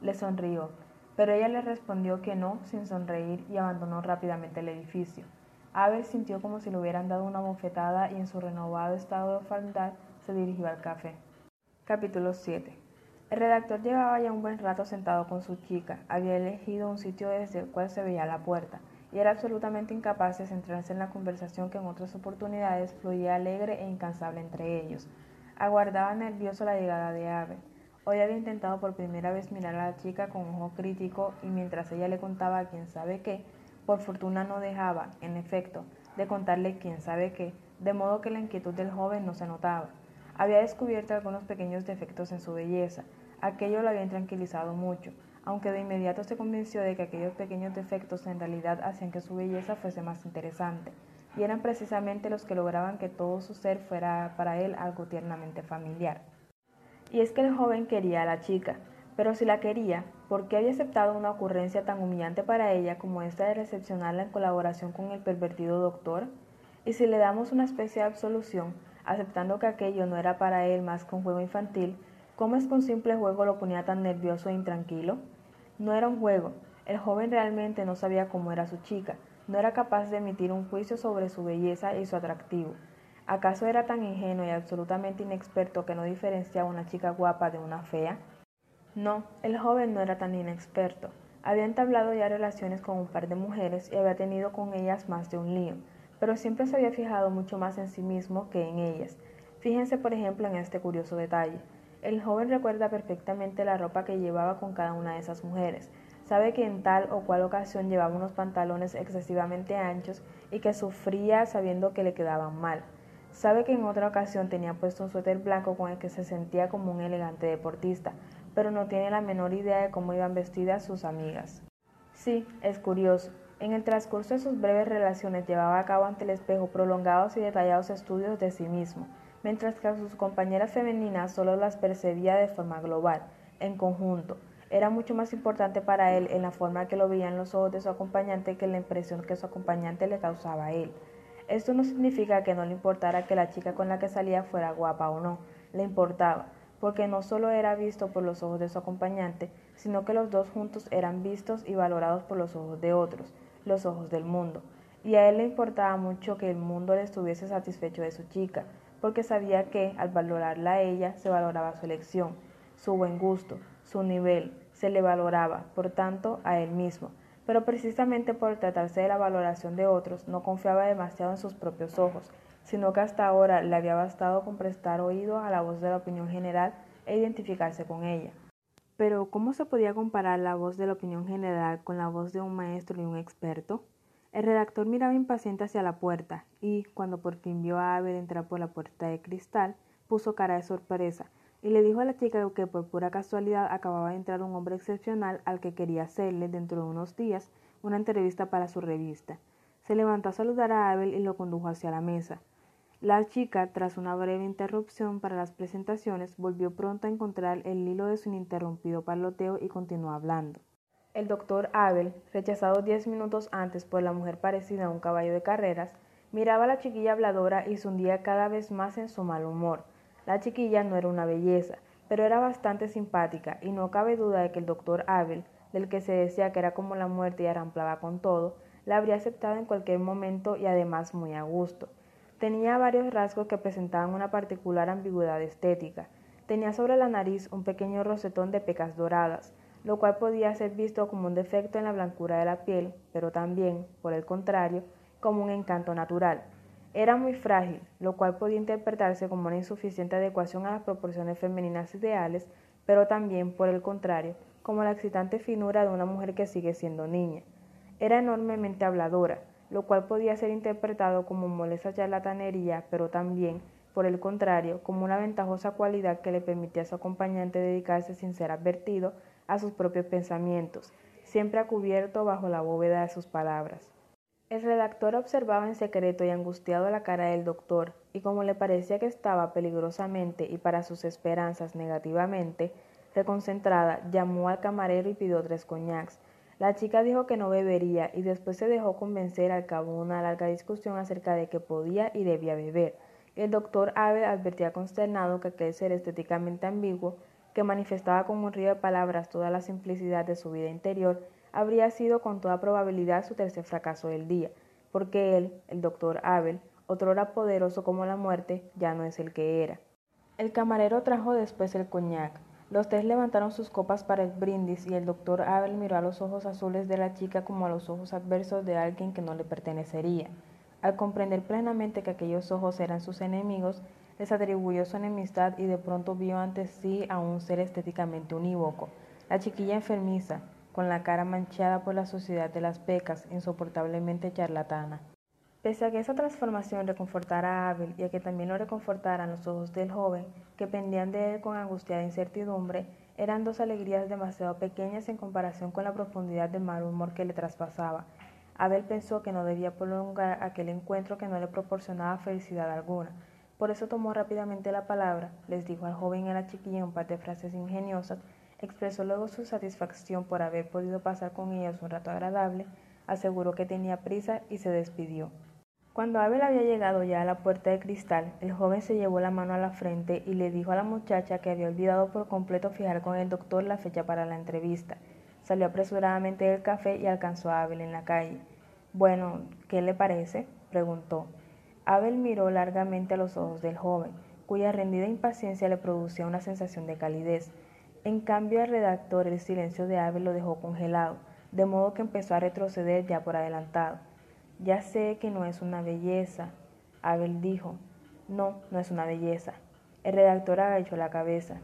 Le sonrió, pero ella le respondió que no sin sonreír y abandonó rápidamente el edificio. Abel sintió como si le hubieran dado una bofetada y en su renovado estado de orfandad se dirigió al café. Capítulo 7 El redactor llevaba ya un buen rato sentado con su chica. Había elegido un sitio desde el cual se veía la puerta y era absolutamente incapaz de centrarse en la conversación que en otras oportunidades fluía alegre e incansable entre ellos. Aguardaba nervioso la llegada de Abel. Hoy había intentado por primera vez mirar a la chica con ojo crítico y mientras ella le contaba quién sabe qué, por fortuna no dejaba, en efecto, de contarle quién sabe qué, de modo que la inquietud del joven no se notaba. Había descubierto algunos pequeños defectos en su belleza. Aquello lo había tranquilizado mucho, aunque de inmediato se convenció de que aquellos pequeños defectos en realidad hacían que su belleza fuese más interesante, y eran precisamente los que lograban que todo su ser fuera para él algo tiernamente familiar. Y es que el joven quería a la chica, pero si la quería, ¿por qué había aceptado una ocurrencia tan humillante para ella como esta de recepcionarla en colaboración con el pervertido doctor? Y si le damos una especie de absolución, aceptando que aquello no era para él más que un juego infantil, ¿cómo es que un simple juego lo ponía tan nervioso e intranquilo? No era un juego, el joven realmente no sabía cómo era su chica, no era capaz de emitir un juicio sobre su belleza y su atractivo. ¿Acaso era tan ingenuo y absolutamente inexperto que no diferenciaba una chica guapa de una fea? No, el joven no era tan inexperto. Había entablado ya relaciones con un par de mujeres y había tenido con ellas más de un lío pero siempre se había fijado mucho más en sí mismo que en ellas. Fíjense, por ejemplo, en este curioso detalle. El joven recuerda perfectamente la ropa que llevaba con cada una de esas mujeres. Sabe que en tal o cual ocasión llevaba unos pantalones excesivamente anchos y que sufría sabiendo que le quedaban mal. Sabe que en otra ocasión tenía puesto un suéter blanco con el que se sentía como un elegante deportista, pero no tiene la menor idea de cómo iban vestidas sus amigas. Sí, es curioso, en el transcurso de sus breves relaciones llevaba a cabo ante el espejo prolongados y detallados estudios de sí mismo, mientras que a sus compañeras femeninas solo las percibía de forma global, en conjunto. Era mucho más importante para él en la forma que lo veían los ojos de su acompañante que la impresión que su acompañante le causaba a él. Esto no significa que no le importara que la chica con la que salía fuera guapa o no, le importaba, porque no solo era visto por los ojos de su acompañante, sino que los dos juntos eran vistos y valorados por los ojos de otros los ojos del mundo, y a él le importaba mucho que el mundo le estuviese satisfecho de su chica, porque sabía que, al valorarla a ella, se valoraba su elección, su buen gusto, su nivel, se le valoraba, por tanto, a él mismo. Pero precisamente por tratarse de la valoración de otros, no confiaba demasiado en sus propios ojos, sino que hasta ahora le había bastado con prestar oído a la voz de la opinión general e identificarse con ella. Pero ¿cómo se podía comparar la voz de la opinión general con la voz de un maestro y un experto? El redactor miraba impaciente hacia la puerta y, cuando por fin vio a Abel entrar por la puerta de cristal, puso cara de sorpresa y le dijo a la chica que por pura casualidad acababa de entrar un hombre excepcional al que quería hacerle, dentro de unos días, una entrevista para su revista. Se levantó a saludar a Abel y lo condujo hacia la mesa. La chica, tras una breve interrupción para las presentaciones, volvió pronto a encontrar el hilo de su ininterrumpido paloteo y continuó hablando. El doctor Abel, rechazado diez minutos antes por la mujer parecida a un caballo de carreras, miraba a la chiquilla habladora y se hundía cada vez más en su mal humor. La chiquilla no era una belleza, pero era bastante simpática, y no cabe duda de que el doctor Abel, del que se decía que era como la muerte y arramplaba con todo, la habría aceptado en cualquier momento y además muy a gusto. Tenía varios rasgos que presentaban una particular ambigüedad estética. Tenía sobre la nariz un pequeño rosetón de pecas doradas, lo cual podía ser visto como un defecto en la blancura de la piel, pero también, por el contrario, como un encanto natural. Era muy frágil, lo cual podía interpretarse como una insuficiente adecuación a las proporciones femeninas ideales, pero también, por el contrario, como la excitante finura de una mujer que sigue siendo niña. Era enormemente habladora, lo cual podía ser interpretado como molesta charlatanería, pero también, por el contrario, como una ventajosa cualidad que le permitía a su acompañante dedicarse sin ser advertido a sus propios pensamientos, siempre a cubierto bajo la bóveda de sus palabras. El redactor observaba en secreto y angustiado la cara del doctor, y como le parecía que estaba peligrosamente y para sus esperanzas negativamente reconcentrada, llamó al camarero y pidió tres coñacs. La chica dijo que no bebería y después se dejó convencer al cabo de una larga discusión acerca de que podía y debía beber. El doctor Abel advertía consternado que aquel ser estéticamente ambiguo, que manifestaba con un río de palabras toda la simplicidad de su vida interior, habría sido con toda probabilidad su tercer fracaso del día, porque él, el doctor Abel, otrora poderoso como la muerte, ya no es el que era. El camarero trajo después el coñac. Los tres levantaron sus copas para el brindis y el doctor Abel miró a los ojos azules de la chica como a los ojos adversos de alguien que no le pertenecería. Al comprender plenamente que aquellos ojos eran sus enemigos, les atribuyó su enemistad y de pronto vio ante sí a un ser estéticamente unívoco, la chiquilla enfermiza, con la cara manchada por la suciedad de las pecas, insoportablemente charlatana. Pese a que esa transformación reconfortara a Abel y a que también lo reconfortaran los ojos del joven, que pendían de él con angustiada incertidumbre, eran dos alegrías demasiado pequeñas en comparación con la profundidad del mal humor que le traspasaba, Abel pensó que no debía prolongar aquel encuentro que no le proporcionaba felicidad alguna. Por eso tomó rápidamente la palabra, les dijo al joven y a la chiquilla un par de frases ingeniosas, expresó luego su satisfacción por haber podido pasar con ellos un rato agradable, aseguró que tenía prisa y se despidió. Cuando Abel había llegado ya a la puerta de cristal, el joven se llevó la mano a la frente y le dijo a la muchacha que había olvidado por completo fijar con el doctor la fecha para la entrevista. Salió apresuradamente del café y alcanzó a Abel en la calle. Bueno, ¿qué le parece? preguntó. Abel miró largamente a los ojos del joven, cuya rendida impaciencia le producía una sensación de calidez. En cambio, al redactor el silencio de Abel lo dejó congelado, de modo que empezó a retroceder ya por adelantado. Ya sé que no es una belleza, Abel dijo. No, no es una belleza. El redactor agachó la cabeza.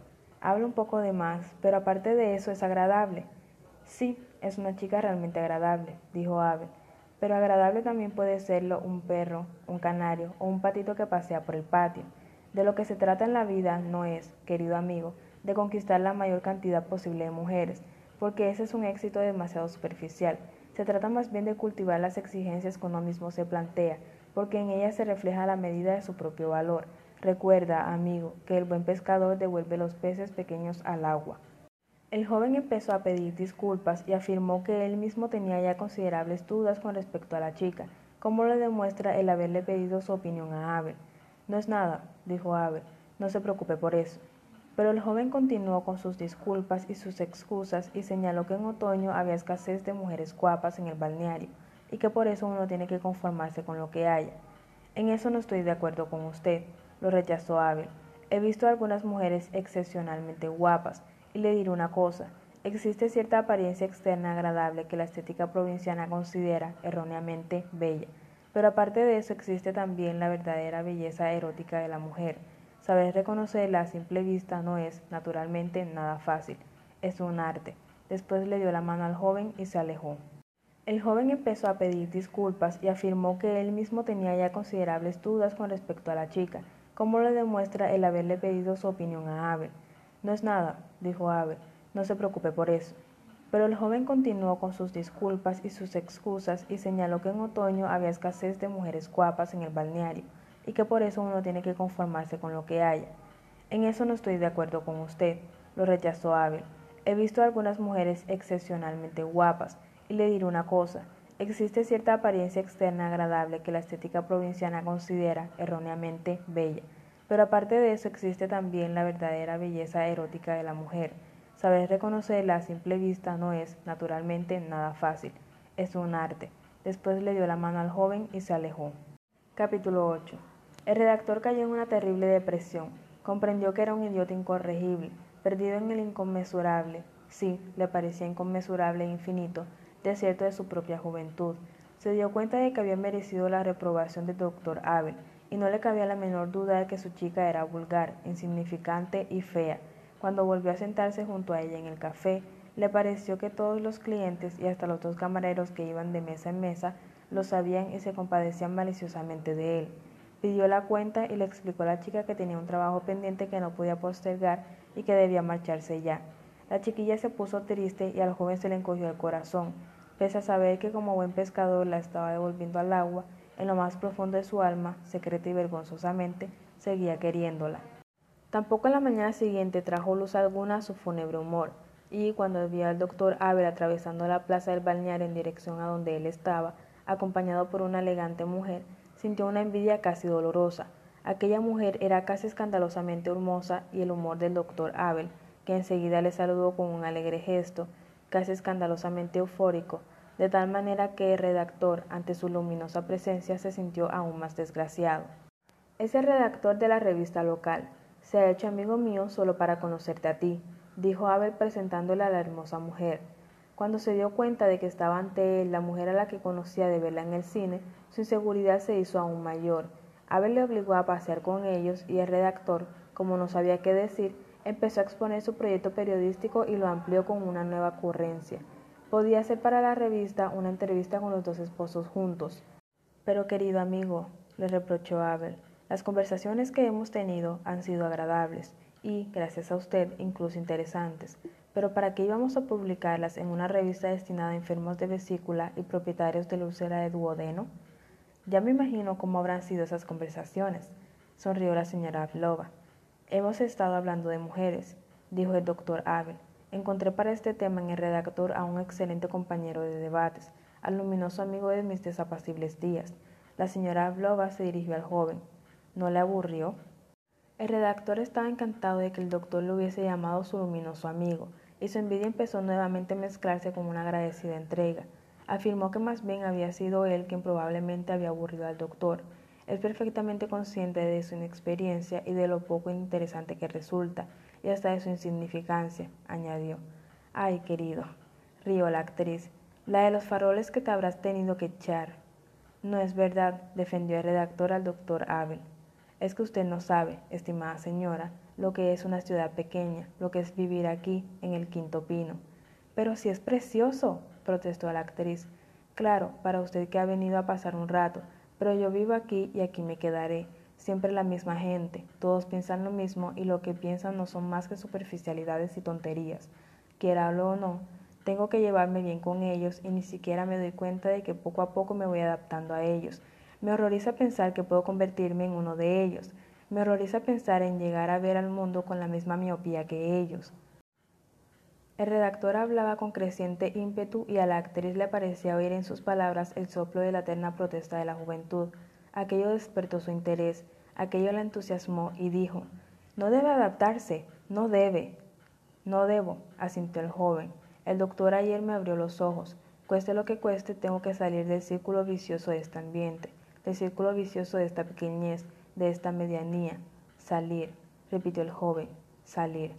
Habla un poco de más, pero aparte de eso es agradable. Sí, es una chica realmente agradable, dijo Abel, pero agradable también puede serlo un perro, un canario o un patito que pasea por el patio. De lo que se trata en la vida no es, querido amigo, de conquistar la mayor cantidad posible de mujeres, porque ese es un éxito demasiado superficial. Se trata más bien de cultivar las exigencias que uno mismo se plantea, porque en ellas se refleja la medida de su propio valor. Recuerda, amigo, que el buen pescador devuelve los peces pequeños al agua. El joven empezó a pedir disculpas y afirmó que él mismo tenía ya considerables dudas con respecto a la chica, como lo demuestra el haberle pedido su opinión a Abel. No es nada, dijo Abel, no se preocupe por eso. Pero el joven continuó con sus disculpas y sus excusas y señaló que en otoño había escasez de mujeres guapas en el balneario y que por eso uno tiene que conformarse con lo que haya. En eso no estoy de acuerdo con usted, lo rechazó Abel. He visto algunas mujeres excepcionalmente guapas, y le diré una cosa, existe cierta apariencia externa agradable que la estética provinciana considera erróneamente bella, pero aparte de eso existe también la verdadera belleza erótica de la mujer. Saber reconocerla a simple vista no es, naturalmente, nada fácil, es un arte. Después le dio la mano al joven y se alejó. El joven empezó a pedir disculpas y afirmó que él mismo tenía ya considerables dudas con respecto a la chica, como lo demuestra el haberle pedido su opinión a Abel. No es nada, dijo Abel, no se preocupe por eso. Pero el joven continuó con sus disculpas y sus excusas y señaló que en otoño había escasez de mujeres guapas en el balneario y que por eso uno tiene que conformarse con lo que haya. En eso no estoy de acuerdo con usted, lo rechazó Abel. He visto algunas mujeres excepcionalmente guapas y le diré una cosa, existe cierta apariencia externa agradable que la estética provinciana considera erróneamente bella pero aparte de eso existe también la verdadera belleza erótica de la mujer. Saber reconocerla a simple vista no es, naturalmente, nada fácil. Es un arte. Después le dio la mano al joven y se alejó. Capítulo 8. El redactor cayó en una terrible depresión. Comprendió que era un idiota incorregible, perdido en el inconmensurable, sí, le parecía inconmensurable e infinito, desierto de su propia juventud. Se dio cuenta de que había merecido la reprobación del doctor Abel, y no le cabía la menor duda de que su chica era vulgar, insignificante y fea. Cuando volvió a sentarse junto a ella en el café, le pareció que todos los clientes y hasta los dos camareros que iban de mesa en mesa lo sabían y se compadecían maliciosamente de él. Pidió la cuenta y le explicó a la chica que tenía un trabajo pendiente que no podía postergar y que debía marcharse ya. La chiquilla se puso triste y al joven se le encogió el corazón, pese a saber que como buen pescador la estaba devolviendo al agua, en lo más profundo de su alma, secreta y vergonzosamente, seguía queriéndola. Tampoco en la mañana siguiente trajo luz alguna a su fúnebre humor, y cuando vio al doctor Abel atravesando la plaza del balneario en dirección a donde él estaba, acompañado por una elegante mujer, sintió una envidia casi dolorosa. Aquella mujer era casi escandalosamente hermosa y el humor del doctor Abel, que enseguida le saludó con un alegre gesto, casi escandalosamente eufórico, de tal manera que el redactor, ante su luminosa presencia, se sintió aún más desgraciado. Es el redactor de la revista local. Se ha hecho amigo mío solo para conocerte a ti, dijo Abel presentándole a la hermosa mujer. Cuando se dio cuenta de que estaba ante él la mujer a la que conocía de verla en el cine, su inseguridad se hizo aún mayor. Abel le obligó a pasear con ellos y el redactor, como no sabía qué decir, empezó a exponer su proyecto periodístico y lo amplió con una nueva ocurrencia. Podía ser para la revista una entrevista con los dos esposos juntos. Pero querido amigo, le reprochó Abel, las conversaciones que hemos tenido han sido agradables y, gracias a usted, incluso interesantes. Pero ¿para qué íbamos a publicarlas en una revista destinada a enfermos de vesícula y propietarios de úlcera de duodeno? Ya me imagino cómo habrán sido esas conversaciones, sonrió la señora Avlova. Hemos estado hablando de mujeres, dijo el doctor Abel. Encontré para este tema en el redactor a un excelente compañero de debates, al luminoso amigo de mis desapacibles días. La señora Avlova se dirigió al joven. ¿No le aburrió? El redactor estaba encantado de que el doctor lo hubiese llamado su luminoso amigo, y su envidia empezó nuevamente a mezclarse con una agradecida entrega. Afirmó que más bien había sido él quien probablemente había aburrido al doctor. Es perfectamente consciente de su inexperiencia y de lo poco interesante que resulta, y hasta de su insignificancia, añadió. Ay, querido, rió la actriz, la de los faroles que te habrás tenido que echar. No es verdad, defendió el redactor al doctor Abel. Es que usted no sabe, estimada señora, lo que es una ciudad pequeña, lo que es vivir aquí, en el Quinto Pino. Pero si es precioso, protestó la actriz. Claro, para usted que ha venido a pasar un rato, pero yo vivo aquí y aquí me quedaré. Siempre la misma gente, todos piensan lo mismo y lo que piensan no son más que superficialidades y tonterías. Quiera o no, tengo que llevarme bien con ellos y ni siquiera me doy cuenta de que poco a poco me voy adaptando a ellos me horroriza pensar que puedo convertirme en uno de ellos. Me horroriza pensar en llegar a ver al mundo con la misma miopía que ellos. El redactor hablaba con creciente ímpetu y a la actriz le parecía oír en sus palabras el soplo de la eterna protesta de la juventud. Aquello despertó su interés, aquello la entusiasmó y dijo, No debe adaptarse, no debe. No debo, asintió el joven. El doctor ayer me abrió los ojos. Cueste lo que cueste, tengo que salir del círculo vicioso de este ambiente el círculo vicioso de esta pequeñez, de esta medianía. Salir, repitió el joven, salir.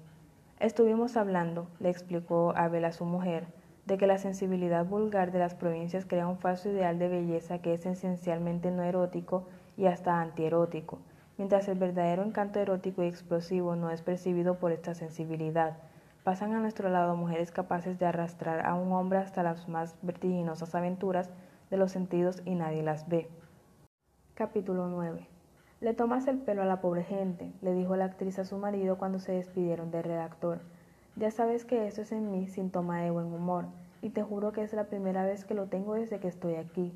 Estuvimos hablando, le explicó Abel a su mujer, de que la sensibilidad vulgar de las provincias crea un falso ideal de belleza que es esencialmente no erótico y hasta antierótico, mientras el verdadero encanto erótico y explosivo no es percibido por esta sensibilidad. Pasan a nuestro lado mujeres capaces de arrastrar a un hombre hasta las más vertiginosas aventuras de los sentidos y nadie las ve. Capítulo 9. Le tomas el pelo a la pobre gente, le dijo la actriz a su marido cuando se despidieron del redactor. Ya sabes que eso es en mí síntoma de buen humor, y te juro que es la primera vez que lo tengo desde que estoy aquí.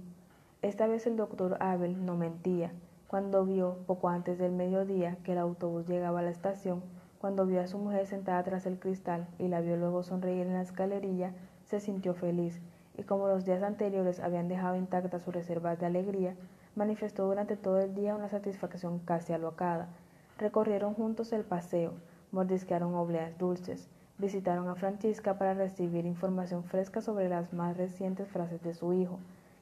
Esta vez el doctor Abel no mentía. Cuando vio, poco antes del mediodía, que el autobús llegaba a la estación, cuando vio a su mujer sentada tras el cristal y la vio luego sonreír en la escalerilla, se sintió feliz, y como los días anteriores habían dejado intactas sus reservas de alegría, manifestó durante todo el día una satisfacción casi alocada. Recorrieron juntos el paseo, mordisquearon obleas dulces, visitaron a Francisca para recibir información fresca sobre las más recientes frases de su hijo,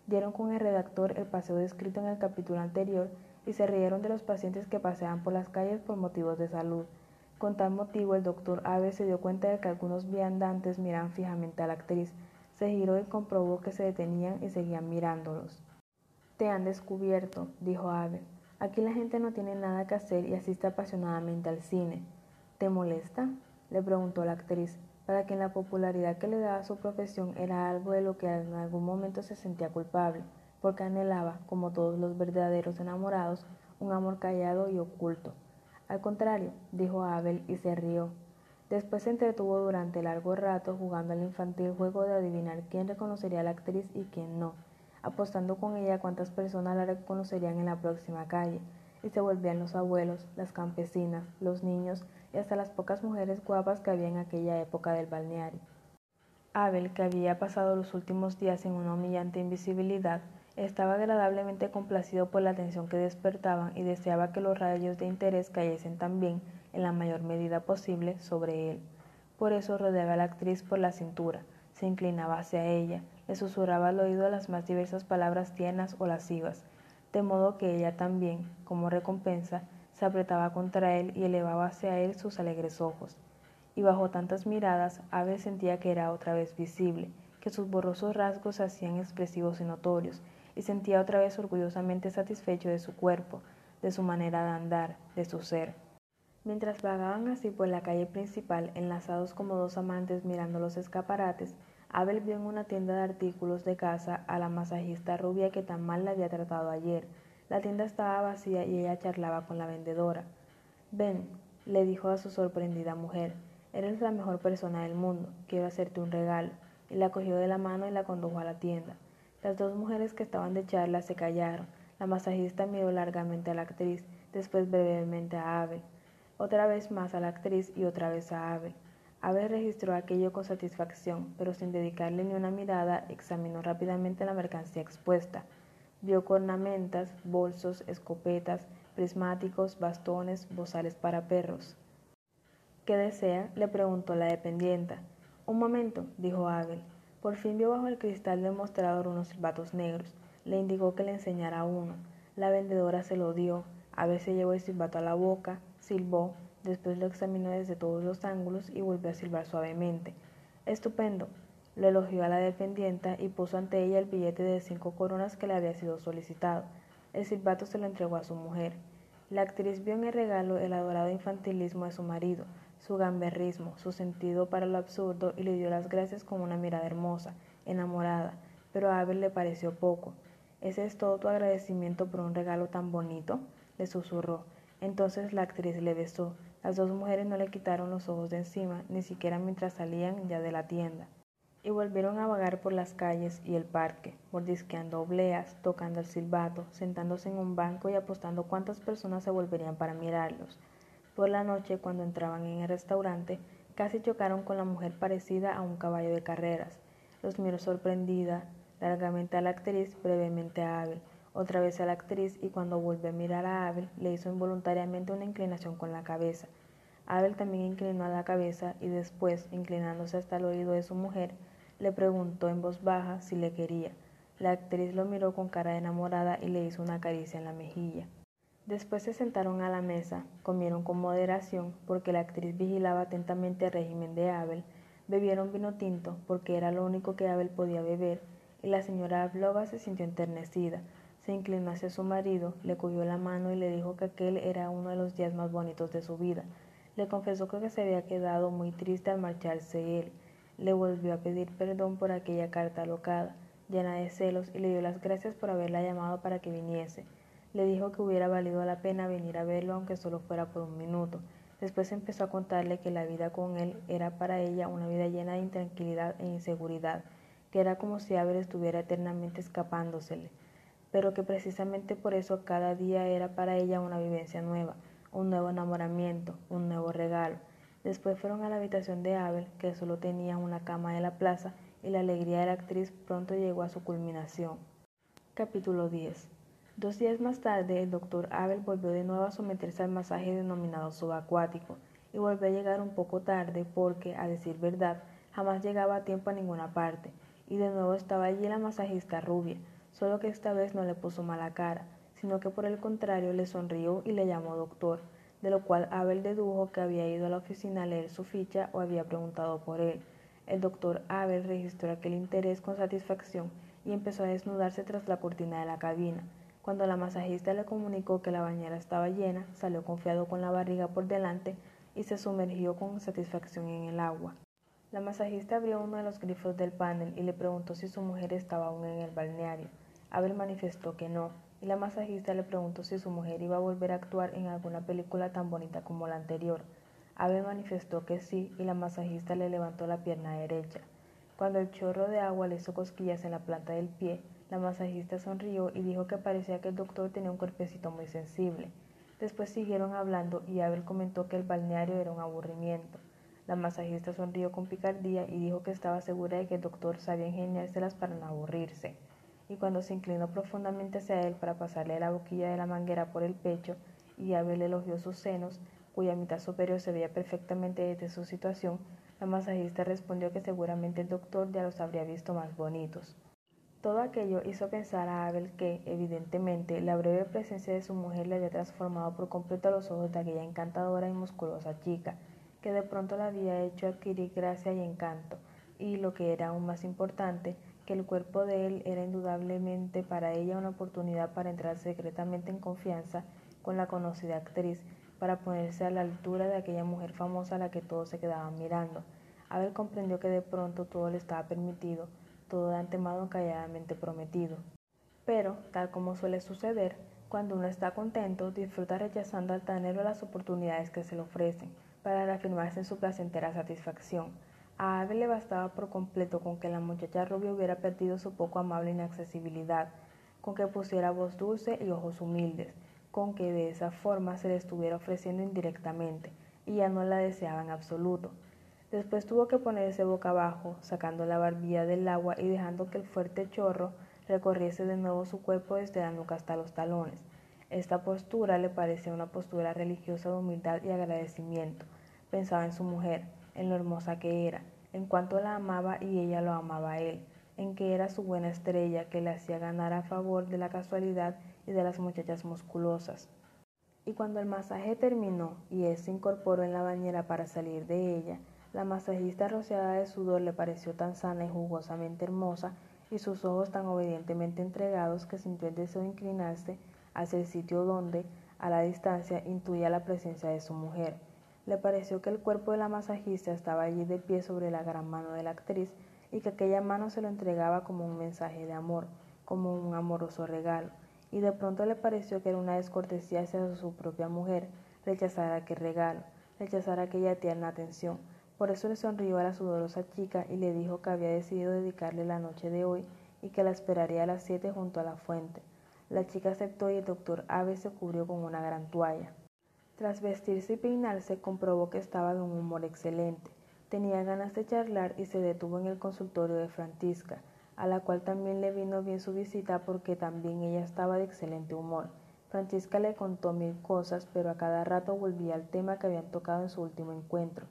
dieron con el redactor el paseo descrito en el capítulo anterior y se rieron de los pacientes que paseaban por las calles por motivos de salud. Con tal motivo, el doctor Ave se dio cuenta de que algunos viandantes miraban fijamente a la actriz, se giró y comprobó que se detenían y seguían mirándolos. Te han descubierto, dijo Abel. Aquí la gente no tiene nada que hacer y asiste apasionadamente al cine. ¿Te molesta? Le preguntó la actriz, para quien la popularidad que le daba su profesión era algo de lo que en algún momento se sentía culpable. porque anhelaba, como todos los verdaderos enamorados, un amor callado y oculto. Al contrario, dijo Abel y se rió. Después se entretuvo durante largo rato jugando al infantil juego de adivinar quién reconocería a la actriz y quién no, apostando con ella cuántas personas la reconocerían en la próxima calle, y se volvían los abuelos, las campesinas, los niños y hasta las pocas mujeres guapas que había en aquella época del balneario. Abel, que había pasado los últimos días en una humillante invisibilidad, estaba agradablemente complacido por la atención que despertaban y deseaba que los rayos de interés cayesen también, en la mayor medida posible, sobre él. Por eso rodeaba a la actriz por la cintura, se inclinaba hacia ella, le susurraba al oído las más diversas palabras tiernas o lascivas, de modo que ella también, como recompensa, se apretaba contra él y elevaba hacia él sus alegres ojos. Y bajo tantas miradas, Abel sentía que era otra vez visible, que sus borrosos rasgos se hacían expresivos y notorios, y sentía otra vez orgullosamente satisfecho de su cuerpo, de su manera de andar, de su ser. Mientras vagaban así por la calle principal, enlazados como dos amantes mirando los escaparates, Abel vio en una tienda de artículos de casa a la masajista rubia que tan mal la había tratado ayer. La tienda estaba vacía y ella charlaba con la vendedora. Ven, le dijo a su sorprendida mujer, eres la mejor persona del mundo, quiero hacerte un regalo. Y la cogió de la mano y la condujo a la tienda. Las dos mujeres que estaban de charla se callaron. La masajista miró largamente a la actriz, después brevemente a Abel, otra vez más a la actriz y otra vez a Abel. Abel registró aquello con satisfacción, pero sin dedicarle ni una mirada, examinó rápidamente la mercancía expuesta. Vio cornamentas, bolsos, escopetas, prismáticos, bastones, bozales para perros. ¿Qué desea? le preguntó la dependienta. Un momento, dijo Abel. Por fin vio bajo el cristal del mostrador unos silbatos negros. Le indicó que le enseñara uno. La vendedora se lo dio. A veces llevó el silbato a la boca, silbó, después lo examinó desde todos los ángulos y volvió a silbar suavemente. Estupendo. Le elogió a la dependienta y puso ante ella el billete de cinco coronas que le había sido solicitado. El silbato se lo entregó a su mujer. La actriz vio en el regalo el adorado infantilismo de su marido, su gamberrismo, su sentido para lo absurdo y le dio las gracias con una mirada hermosa, enamorada, pero a Abel le pareció poco. ¿Ese es todo tu agradecimiento por un regalo tan bonito? le susurró. Entonces la actriz le besó. Las dos mujeres no le quitaron los ojos de encima, ni siquiera mientras salían ya de la tienda. Y volvieron a vagar por las calles y el parque, mordisqueando obleas, tocando el silbato, sentándose en un banco y apostando cuántas personas se volverían para mirarlos. Por la noche, cuando entraban en el restaurante, casi chocaron con la mujer parecida a un caballo de carreras. Los miró sorprendida, largamente a la actriz, brevemente a Abel, otra vez a la actriz y cuando volvió a mirar a Abel le hizo involuntariamente una inclinación con la cabeza. Abel también inclinó la cabeza y después, inclinándose hasta el oído de su mujer, le preguntó en voz baja si le quería. La actriz lo miró con cara de enamorada y le hizo una caricia en la mejilla. Después se sentaron a la mesa, comieron con moderación porque la actriz vigilaba atentamente el régimen de Abel, bebieron vino tinto porque era lo único que Abel podía beber, y la señora Ablova se sintió enternecida, se inclinó hacia su marido, le cogió la mano y le dijo que aquel era uno de los días más bonitos de su vida. Le confesó que se había quedado muy triste al marcharse él. Le volvió a pedir perdón por aquella carta alocada, llena de celos, y le dio las gracias por haberla llamado para que viniese. Le dijo que hubiera valido la pena venir a verlo aunque solo fuera por un minuto. Después empezó a contarle que la vida con él era para ella una vida llena de intranquilidad e inseguridad, que era como si Abel estuviera eternamente escapándosele, pero que precisamente por eso cada día era para ella una vivencia nueva, un nuevo enamoramiento, un nuevo regalo. Después fueron a la habitación de Abel, que solo tenía una cama de la plaza, y la alegría de la actriz pronto llegó a su culminación. Capítulo 10 Dos días más tarde, el doctor Abel volvió de nuevo a someterse al masaje denominado subacuático y volvió a llegar un poco tarde porque, a decir verdad, jamás llegaba a tiempo a ninguna parte. Y de nuevo estaba allí la masajista rubia, solo que esta vez no le puso mala cara, sino que por el contrario le sonrió y le llamó doctor, de lo cual Abel dedujo que había ido a la oficina a leer su ficha o había preguntado por él. El doctor Abel registró aquel interés con satisfacción y empezó a desnudarse tras la cortina de la cabina. Cuando la masajista le comunicó que la bañera estaba llena, salió confiado con la barriga por delante y se sumergió con satisfacción en el agua. La masajista abrió uno de los grifos del panel y le preguntó si su mujer estaba aún en el balneario. Abel manifestó que no, y la masajista le preguntó si su mujer iba a volver a actuar en alguna película tan bonita como la anterior. Abel manifestó que sí, y la masajista le levantó la pierna derecha. Cuando el chorro de agua le hizo cosquillas en la planta del pie, la masajista sonrió y dijo que parecía que el doctor tenía un cuerpecito muy sensible. Después siguieron hablando y Abel comentó que el balneario era un aburrimiento. La masajista sonrió con picardía y dijo que estaba segura de que el doctor sabía ingeniárselas para no aburrirse. Y cuando se inclinó profundamente hacia él para pasarle la boquilla de la manguera por el pecho, y Abel elogió sus senos, cuya mitad superior se veía perfectamente desde su situación, la masajista respondió que seguramente el doctor ya los habría visto más bonitos. Todo aquello hizo pensar a Abel que, evidentemente, la breve presencia de su mujer le había transformado por completo los ojos de aquella encantadora y musculosa chica, que de pronto la había hecho adquirir gracia y encanto, y lo que era aún más importante, que el cuerpo de él era indudablemente para ella una oportunidad para entrar secretamente en confianza con la conocida actriz, para ponerse a la altura de aquella mujer famosa a la que todos se quedaban mirando. Abel comprendió que de pronto todo le estaba permitido, todo de antemano calladamente prometido. Pero, tal como suele suceder, cuando uno está contento, disfruta rechazando altanero las oportunidades que se le ofrecen, para reafirmarse en su placentera satisfacción. A Abel le bastaba por completo con que la muchacha rubia hubiera perdido su poco amable inaccesibilidad, con que pusiera voz dulce y ojos humildes, con que de esa forma se le estuviera ofreciendo indirectamente, y ya no la deseaba en absoluto. Después tuvo que ponerse boca abajo, sacando la barbilla del agua y dejando que el fuerte chorro recorriese de nuevo su cuerpo desde la nuca hasta los talones. Esta postura le parecía una postura religiosa de humildad y agradecimiento. Pensaba en su mujer, en lo hermosa que era, en cuanto la amaba y ella lo amaba a él, en que era su buena estrella que le hacía ganar a favor de la casualidad y de las muchachas musculosas. Y cuando el masaje terminó y él se incorporó en la bañera para salir de ella, la masajista rociada de sudor le pareció tan sana y jugosamente hermosa, y sus ojos tan obedientemente entregados que sintió el deseo de inclinarse hacia el sitio donde, a la distancia, intuía la presencia de su mujer. Le pareció que el cuerpo de la masajista estaba allí de pie sobre la gran mano de la actriz y que aquella mano se lo entregaba como un mensaje de amor, como un amoroso regalo, y de pronto le pareció que era una descortesía hacia su propia mujer rechazar aquel regalo, rechazar aquella tierna atención, por eso le sonrió a la sudorosa chica y le dijo que había decidido dedicarle la noche de hoy y que la esperaría a las siete junto a la fuente. La chica aceptó y el doctor Ave se cubrió con una gran toalla. Tras vestirse y peinarse, comprobó que estaba de un humor excelente. Tenía ganas de charlar y se detuvo en el consultorio de Francisca, a la cual también le vino bien su visita porque también ella estaba de excelente humor. Francisca le contó mil cosas, pero a cada rato volvía al tema que habían tocado en su último encuentro,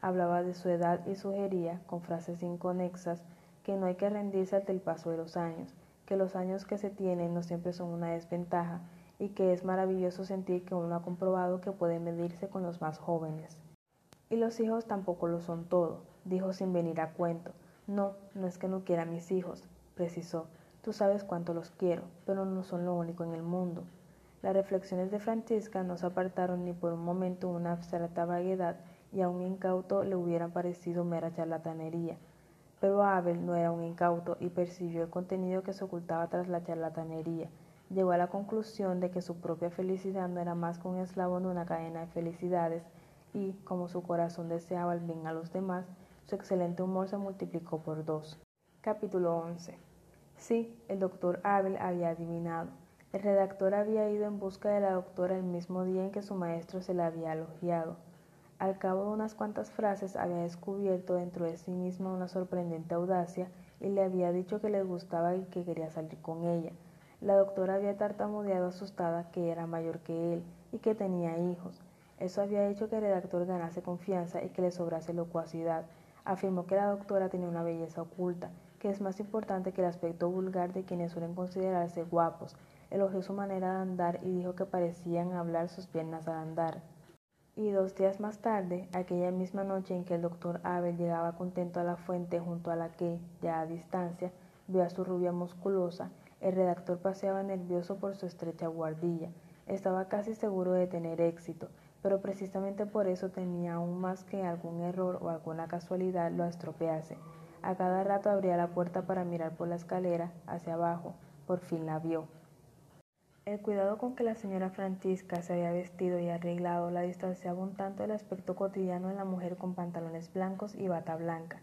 Hablaba de su edad y sugería, con frases inconexas, que no hay que rendirse ante el paso de los años, que los años que se tienen no siempre son una desventaja y que es maravilloso sentir que uno ha comprobado que puede medirse con los más jóvenes. Y los hijos tampoco lo son todo, dijo sin venir a cuento. No, no es que no quiera a mis hijos, precisó. Tú sabes cuánto los quiero, pero no son lo único en el mundo. Las reflexiones de Francisca no se apartaron ni por un momento una abstracta vaguedad y a un incauto le hubiera parecido mera charlatanería. Pero Abel no era un incauto y percibió el contenido que se ocultaba tras la charlatanería. Llegó a la conclusión de que su propia felicidad no era más que un eslabón de una cadena de felicidades y, como su corazón deseaba el bien a los demás, su excelente humor se multiplicó por dos. Capítulo 11. Sí, el doctor Abel había adivinado. El redactor había ido en busca de la doctora el mismo día en que su maestro se la había elogiado. Al cabo de unas cuantas frases había descubierto dentro de sí misma una sorprendente audacia y le había dicho que le gustaba y que quería salir con ella. La doctora había tartamudeado asustada que era mayor que él y que tenía hijos. Eso había hecho que el redactor ganase confianza y que le sobrase locuacidad. Afirmó que la doctora tenía una belleza oculta, que es más importante que el aspecto vulgar de quienes suelen considerarse guapos. Elogió su manera de andar y dijo que parecían hablar sus piernas al andar. Y dos días más tarde, aquella misma noche en que el doctor Abel llegaba contento a la fuente junto a la que, ya a distancia, vio a su rubia musculosa, el redactor paseaba nervioso por su estrecha guardilla. Estaba casi seguro de tener éxito, pero precisamente por eso temía aún más que algún error o alguna casualidad lo estropease. A cada rato abría la puerta para mirar por la escalera hacia abajo, Por fin la vio. El cuidado con que la señora Francisca se había vestido y arreglado la distanciaba un tanto del aspecto cotidiano de la mujer con pantalones blancos y bata blanca.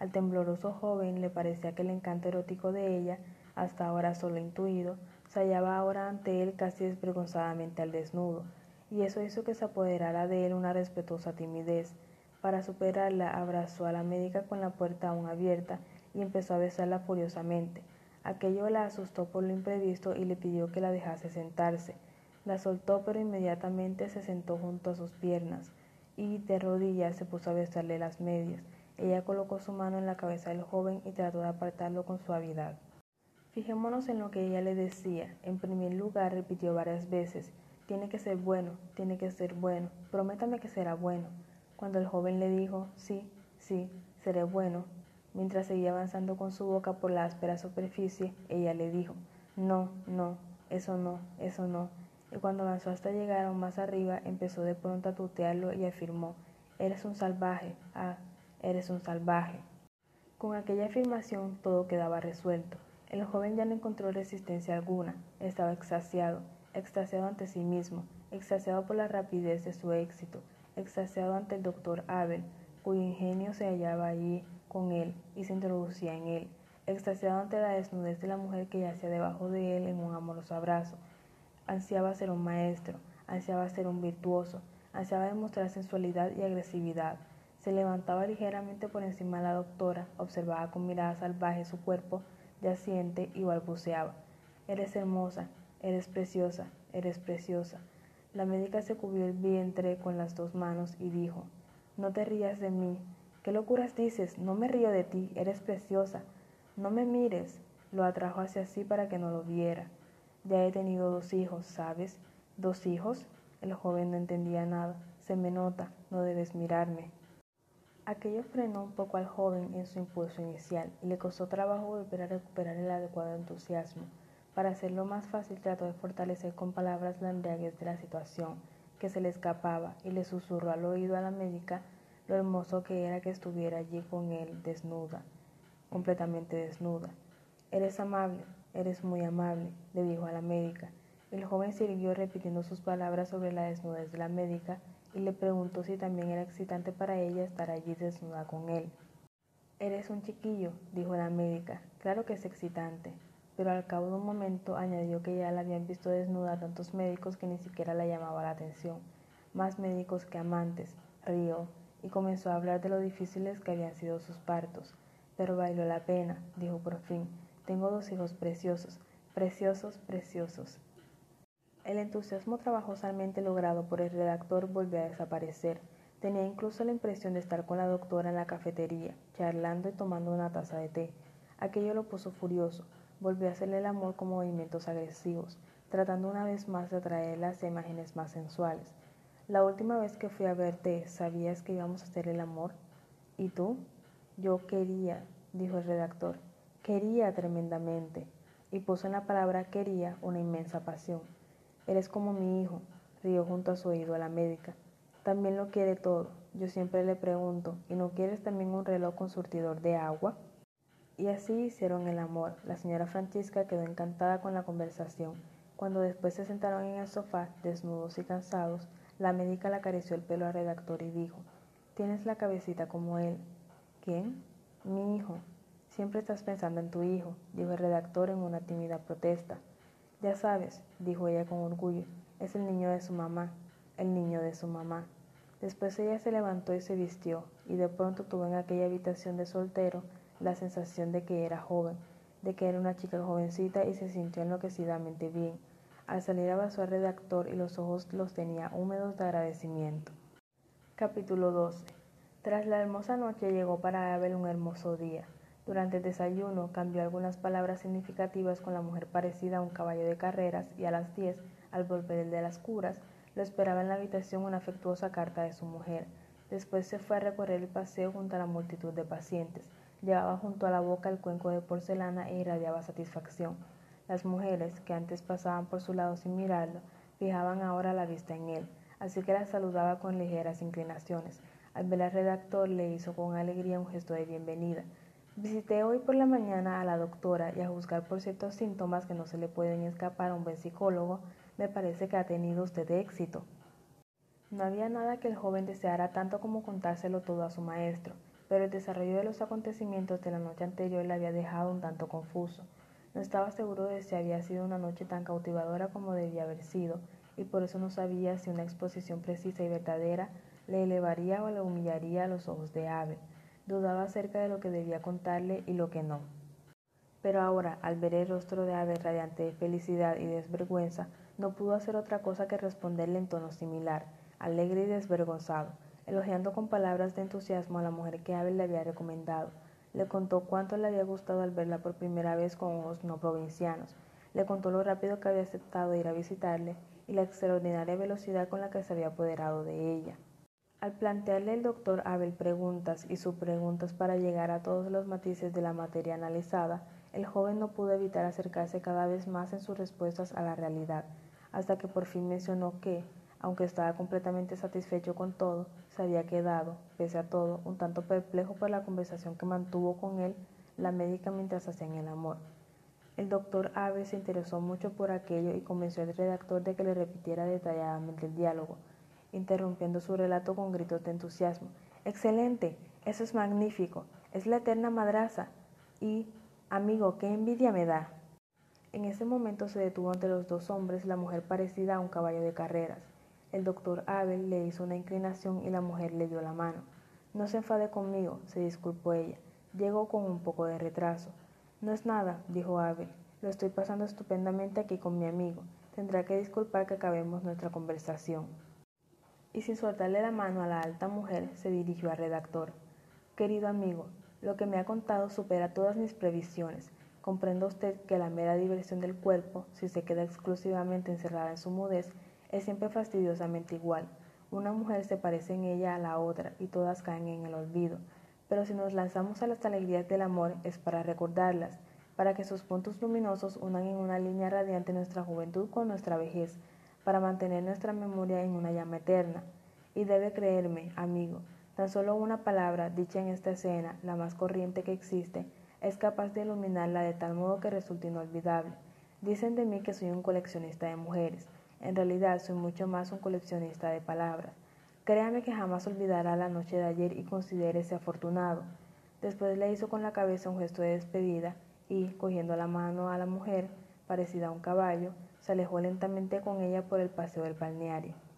Al tembloroso joven le parecía que el encanto erótico de ella, hasta ahora solo intuido, se hallaba ahora ante él casi desvergonzadamente al desnudo, y eso hizo que se apoderara de él una respetuosa timidez. Para superarla, abrazó a la médica con la puerta aún abierta y empezó a besarla furiosamente. Aquello la asustó por lo imprevisto y le pidió que la dejase sentarse. La soltó, pero inmediatamente se sentó junto a sus piernas y de rodillas se puso a besarle las medias. Ella colocó su mano en la cabeza del joven y trató de apartarlo con suavidad. Fijémonos en lo que ella le decía. En primer lugar, repitió varias veces, tiene que ser bueno, tiene que ser bueno, prométame que será bueno. Cuando el joven le dijo, sí, sí, seré bueno, Mientras seguía avanzando con su boca por la áspera superficie, ella le dijo, no, no, eso no, eso no. Y cuando avanzó hasta llegar aún más arriba, empezó de pronto a tutearlo y afirmó, eres un salvaje, ah, eres un salvaje. Con aquella afirmación todo quedaba resuelto. El joven ya no encontró resistencia alguna, estaba extasiado, extasiado ante sí mismo, extasiado por la rapidez de su éxito, extasiado ante el doctor Abel, cuyo ingenio se hallaba allí con él y se introducía en él, extasiado ante la desnudez de la mujer que yacía debajo de él en un amoroso abrazo. Ansiaba ser un maestro, ansiaba ser un virtuoso, ansiaba demostrar sensualidad y agresividad. Se levantaba ligeramente por encima de la doctora, observaba con mirada salvaje su cuerpo yaciente y balbuceaba. Eres hermosa, eres preciosa, eres preciosa. La médica se cubrió el vientre con las dos manos y dijo, No te rías de mí, ¿Qué locuras dices? No me río de ti, eres preciosa. No me mires. Lo atrajo hacia sí para que no lo viera. Ya he tenido dos hijos, ¿sabes? ¿Dos hijos? El joven no entendía nada. Se me nota, no debes mirarme. Aquello frenó un poco al joven en su impulso inicial y le costó trabajo volver a recuperar el adecuado entusiasmo. Para hacerlo más fácil trató de fortalecer con palabras la embriaguez de la situación, que se le escapaba, y le susurró al oído a la médica lo hermoso que era que estuviera allí con él desnuda, completamente desnuda. Eres amable, eres muy amable, le dijo a la médica. El joven siguió repitiendo sus palabras sobre la desnudez de la médica y le preguntó si también era excitante para ella estar allí desnuda con él. Eres un chiquillo, dijo la médica. Claro que es excitante. Pero al cabo de un momento añadió que ya la habían visto desnuda tantos médicos que ni siquiera la llamaba la atención. Más médicos que amantes. Río, y comenzó a hablar de lo difíciles que habían sido sus partos. Pero valió la pena, dijo por fin. Tengo dos hijos preciosos, preciosos, preciosos. El entusiasmo trabajosamente logrado por el redactor volvió a desaparecer. Tenía incluso la impresión de estar con la doctora en la cafetería, charlando y tomando una taza de té. Aquello lo puso furioso. Volvió a hacerle el amor con movimientos agresivos, tratando una vez más de atraerla hacia imágenes más sensuales. La última vez que fui a verte, ¿sabías que íbamos a hacer el amor? ¿Y tú? Yo quería, dijo el redactor. Quería tremendamente. Y puso en la palabra quería una inmensa pasión. Eres como mi hijo, rió junto a su oído a la médica. También lo quiere todo. Yo siempre le pregunto, ¿y no quieres también un reloj con surtidor de agua? Y así hicieron el amor. La señora Francisca quedó encantada con la conversación. Cuando después se sentaron en el sofá, desnudos y cansados, la médica le acarició el pelo al redactor y dijo, Tienes la cabecita como él. ¿Quién? Mi hijo. Siempre estás pensando en tu hijo, dijo el redactor en una tímida protesta. Ya sabes, dijo ella con orgullo, es el niño de su mamá, el niño de su mamá. Después ella se levantó y se vistió, y de pronto tuvo en aquella habitación de soltero la sensación de que era joven, de que era una chica jovencita y se sintió enloquecidamente bien. Al salir abrazó al redactor y los ojos los tenía húmedos de agradecimiento. Capítulo 12. Tras la hermosa noche llegó para Abel un hermoso día. Durante el desayuno cambió algunas palabras significativas con la mujer parecida a un caballo de carreras y a las diez, al volver el de las curas, lo esperaba en la habitación una afectuosa carta de su mujer. Después se fue a recorrer el paseo junto a la multitud de pacientes. Llevaba junto a la boca el cuenco de porcelana e irradiaba satisfacción. Las mujeres, que antes pasaban por su lado sin mirarlo, fijaban ahora la vista en él, así que la saludaba con ligeras inclinaciones. Al ver al redactor le hizo con alegría un gesto de bienvenida. Visité hoy por la mañana a la doctora y a juzgar por ciertos síntomas que no se le pueden escapar a un buen psicólogo, me parece que ha tenido usted éxito. No había nada que el joven deseara tanto como contárselo todo a su maestro, pero el desarrollo de los acontecimientos de la noche anterior le había dejado un tanto confuso. No estaba seguro de si había sido una noche tan cautivadora como debía haber sido, y por eso no sabía si una exposición precisa y verdadera le elevaría o le humillaría a los ojos de Abel. Dudaba acerca de lo que debía contarle y lo que no. Pero ahora, al ver el rostro de Abel radiante de felicidad y desvergüenza, no pudo hacer otra cosa que responderle en tono similar, alegre y desvergonzado, elogiando con palabras de entusiasmo a la mujer que Abel le había recomendado. Le contó cuánto le había gustado al verla por primera vez con ojos no provincianos. Le contó lo rápido que había aceptado ir a visitarle y la extraordinaria velocidad con la que se había apoderado de ella. Al plantearle el doctor Abel preguntas y subpreguntas para llegar a todos los matices de la materia analizada, el joven no pudo evitar acercarse cada vez más en sus respuestas a la realidad, hasta que por fin mencionó que, aunque estaba completamente satisfecho con todo, se había quedado, pese a todo, un tanto perplejo por la conversación que mantuvo con él la médica mientras hacían el amor. El doctor Abel se interesó mucho por aquello y convenció al redactor de que le repitiera detalladamente el diálogo, interrumpiendo su relato con gritos de entusiasmo. Excelente, eso es magnífico, es la eterna madraza. Y, amigo, qué envidia me da. En ese momento se detuvo ante los dos hombres la mujer parecida a un caballo de carreras. El doctor Abel le hizo una inclinación y la mujer le dio la mano. No se enfade conmigo, se disculpó ella. Llegó con un poco de retraso. No es nada, dijo Abel. Lo estoy pasando estupendamente aquí con mi amigo. Tendrá que disculpar que acabemos nuestra conversación y sin soltarle la mano a la alta mujer, se dirigió al redactor. Querido amigo, lo que me ha contado supera todas mis previsiones. Comprenda usted que la mera diversión del cuerpo, si se queda exclusivamente encerrada en su mudez, es siempre fastidiosamente igual. Una mujer se parece en ella a la otra y todas caen en el olvido. Pero si nos lanzamos a las alegrías del amor es para recordarlas, para que sus puntos luminosos unan en una línea radiante nuestra juventud con nuestra vejez, para mantener nuestra memoria en una llama eterna. Y debe creerme, amigo, tan solo una palabra dicha en esta escena, la más corriente que existe, es capaz de iluminarla de tal modo que resulte inolvidable. Dicen de mí que soy un coleccionista de mujeres. En realidad soy mucho más un coleccionista de palabras. Créame que jamás olvidará la noche de ayer y considérese afortunado. Después le hizo con la cabeza un gesto de despedida y, cogiendo la mano a la mujer, parecida a un caballo, se alejó lentamente con ella por el paseo del balneario.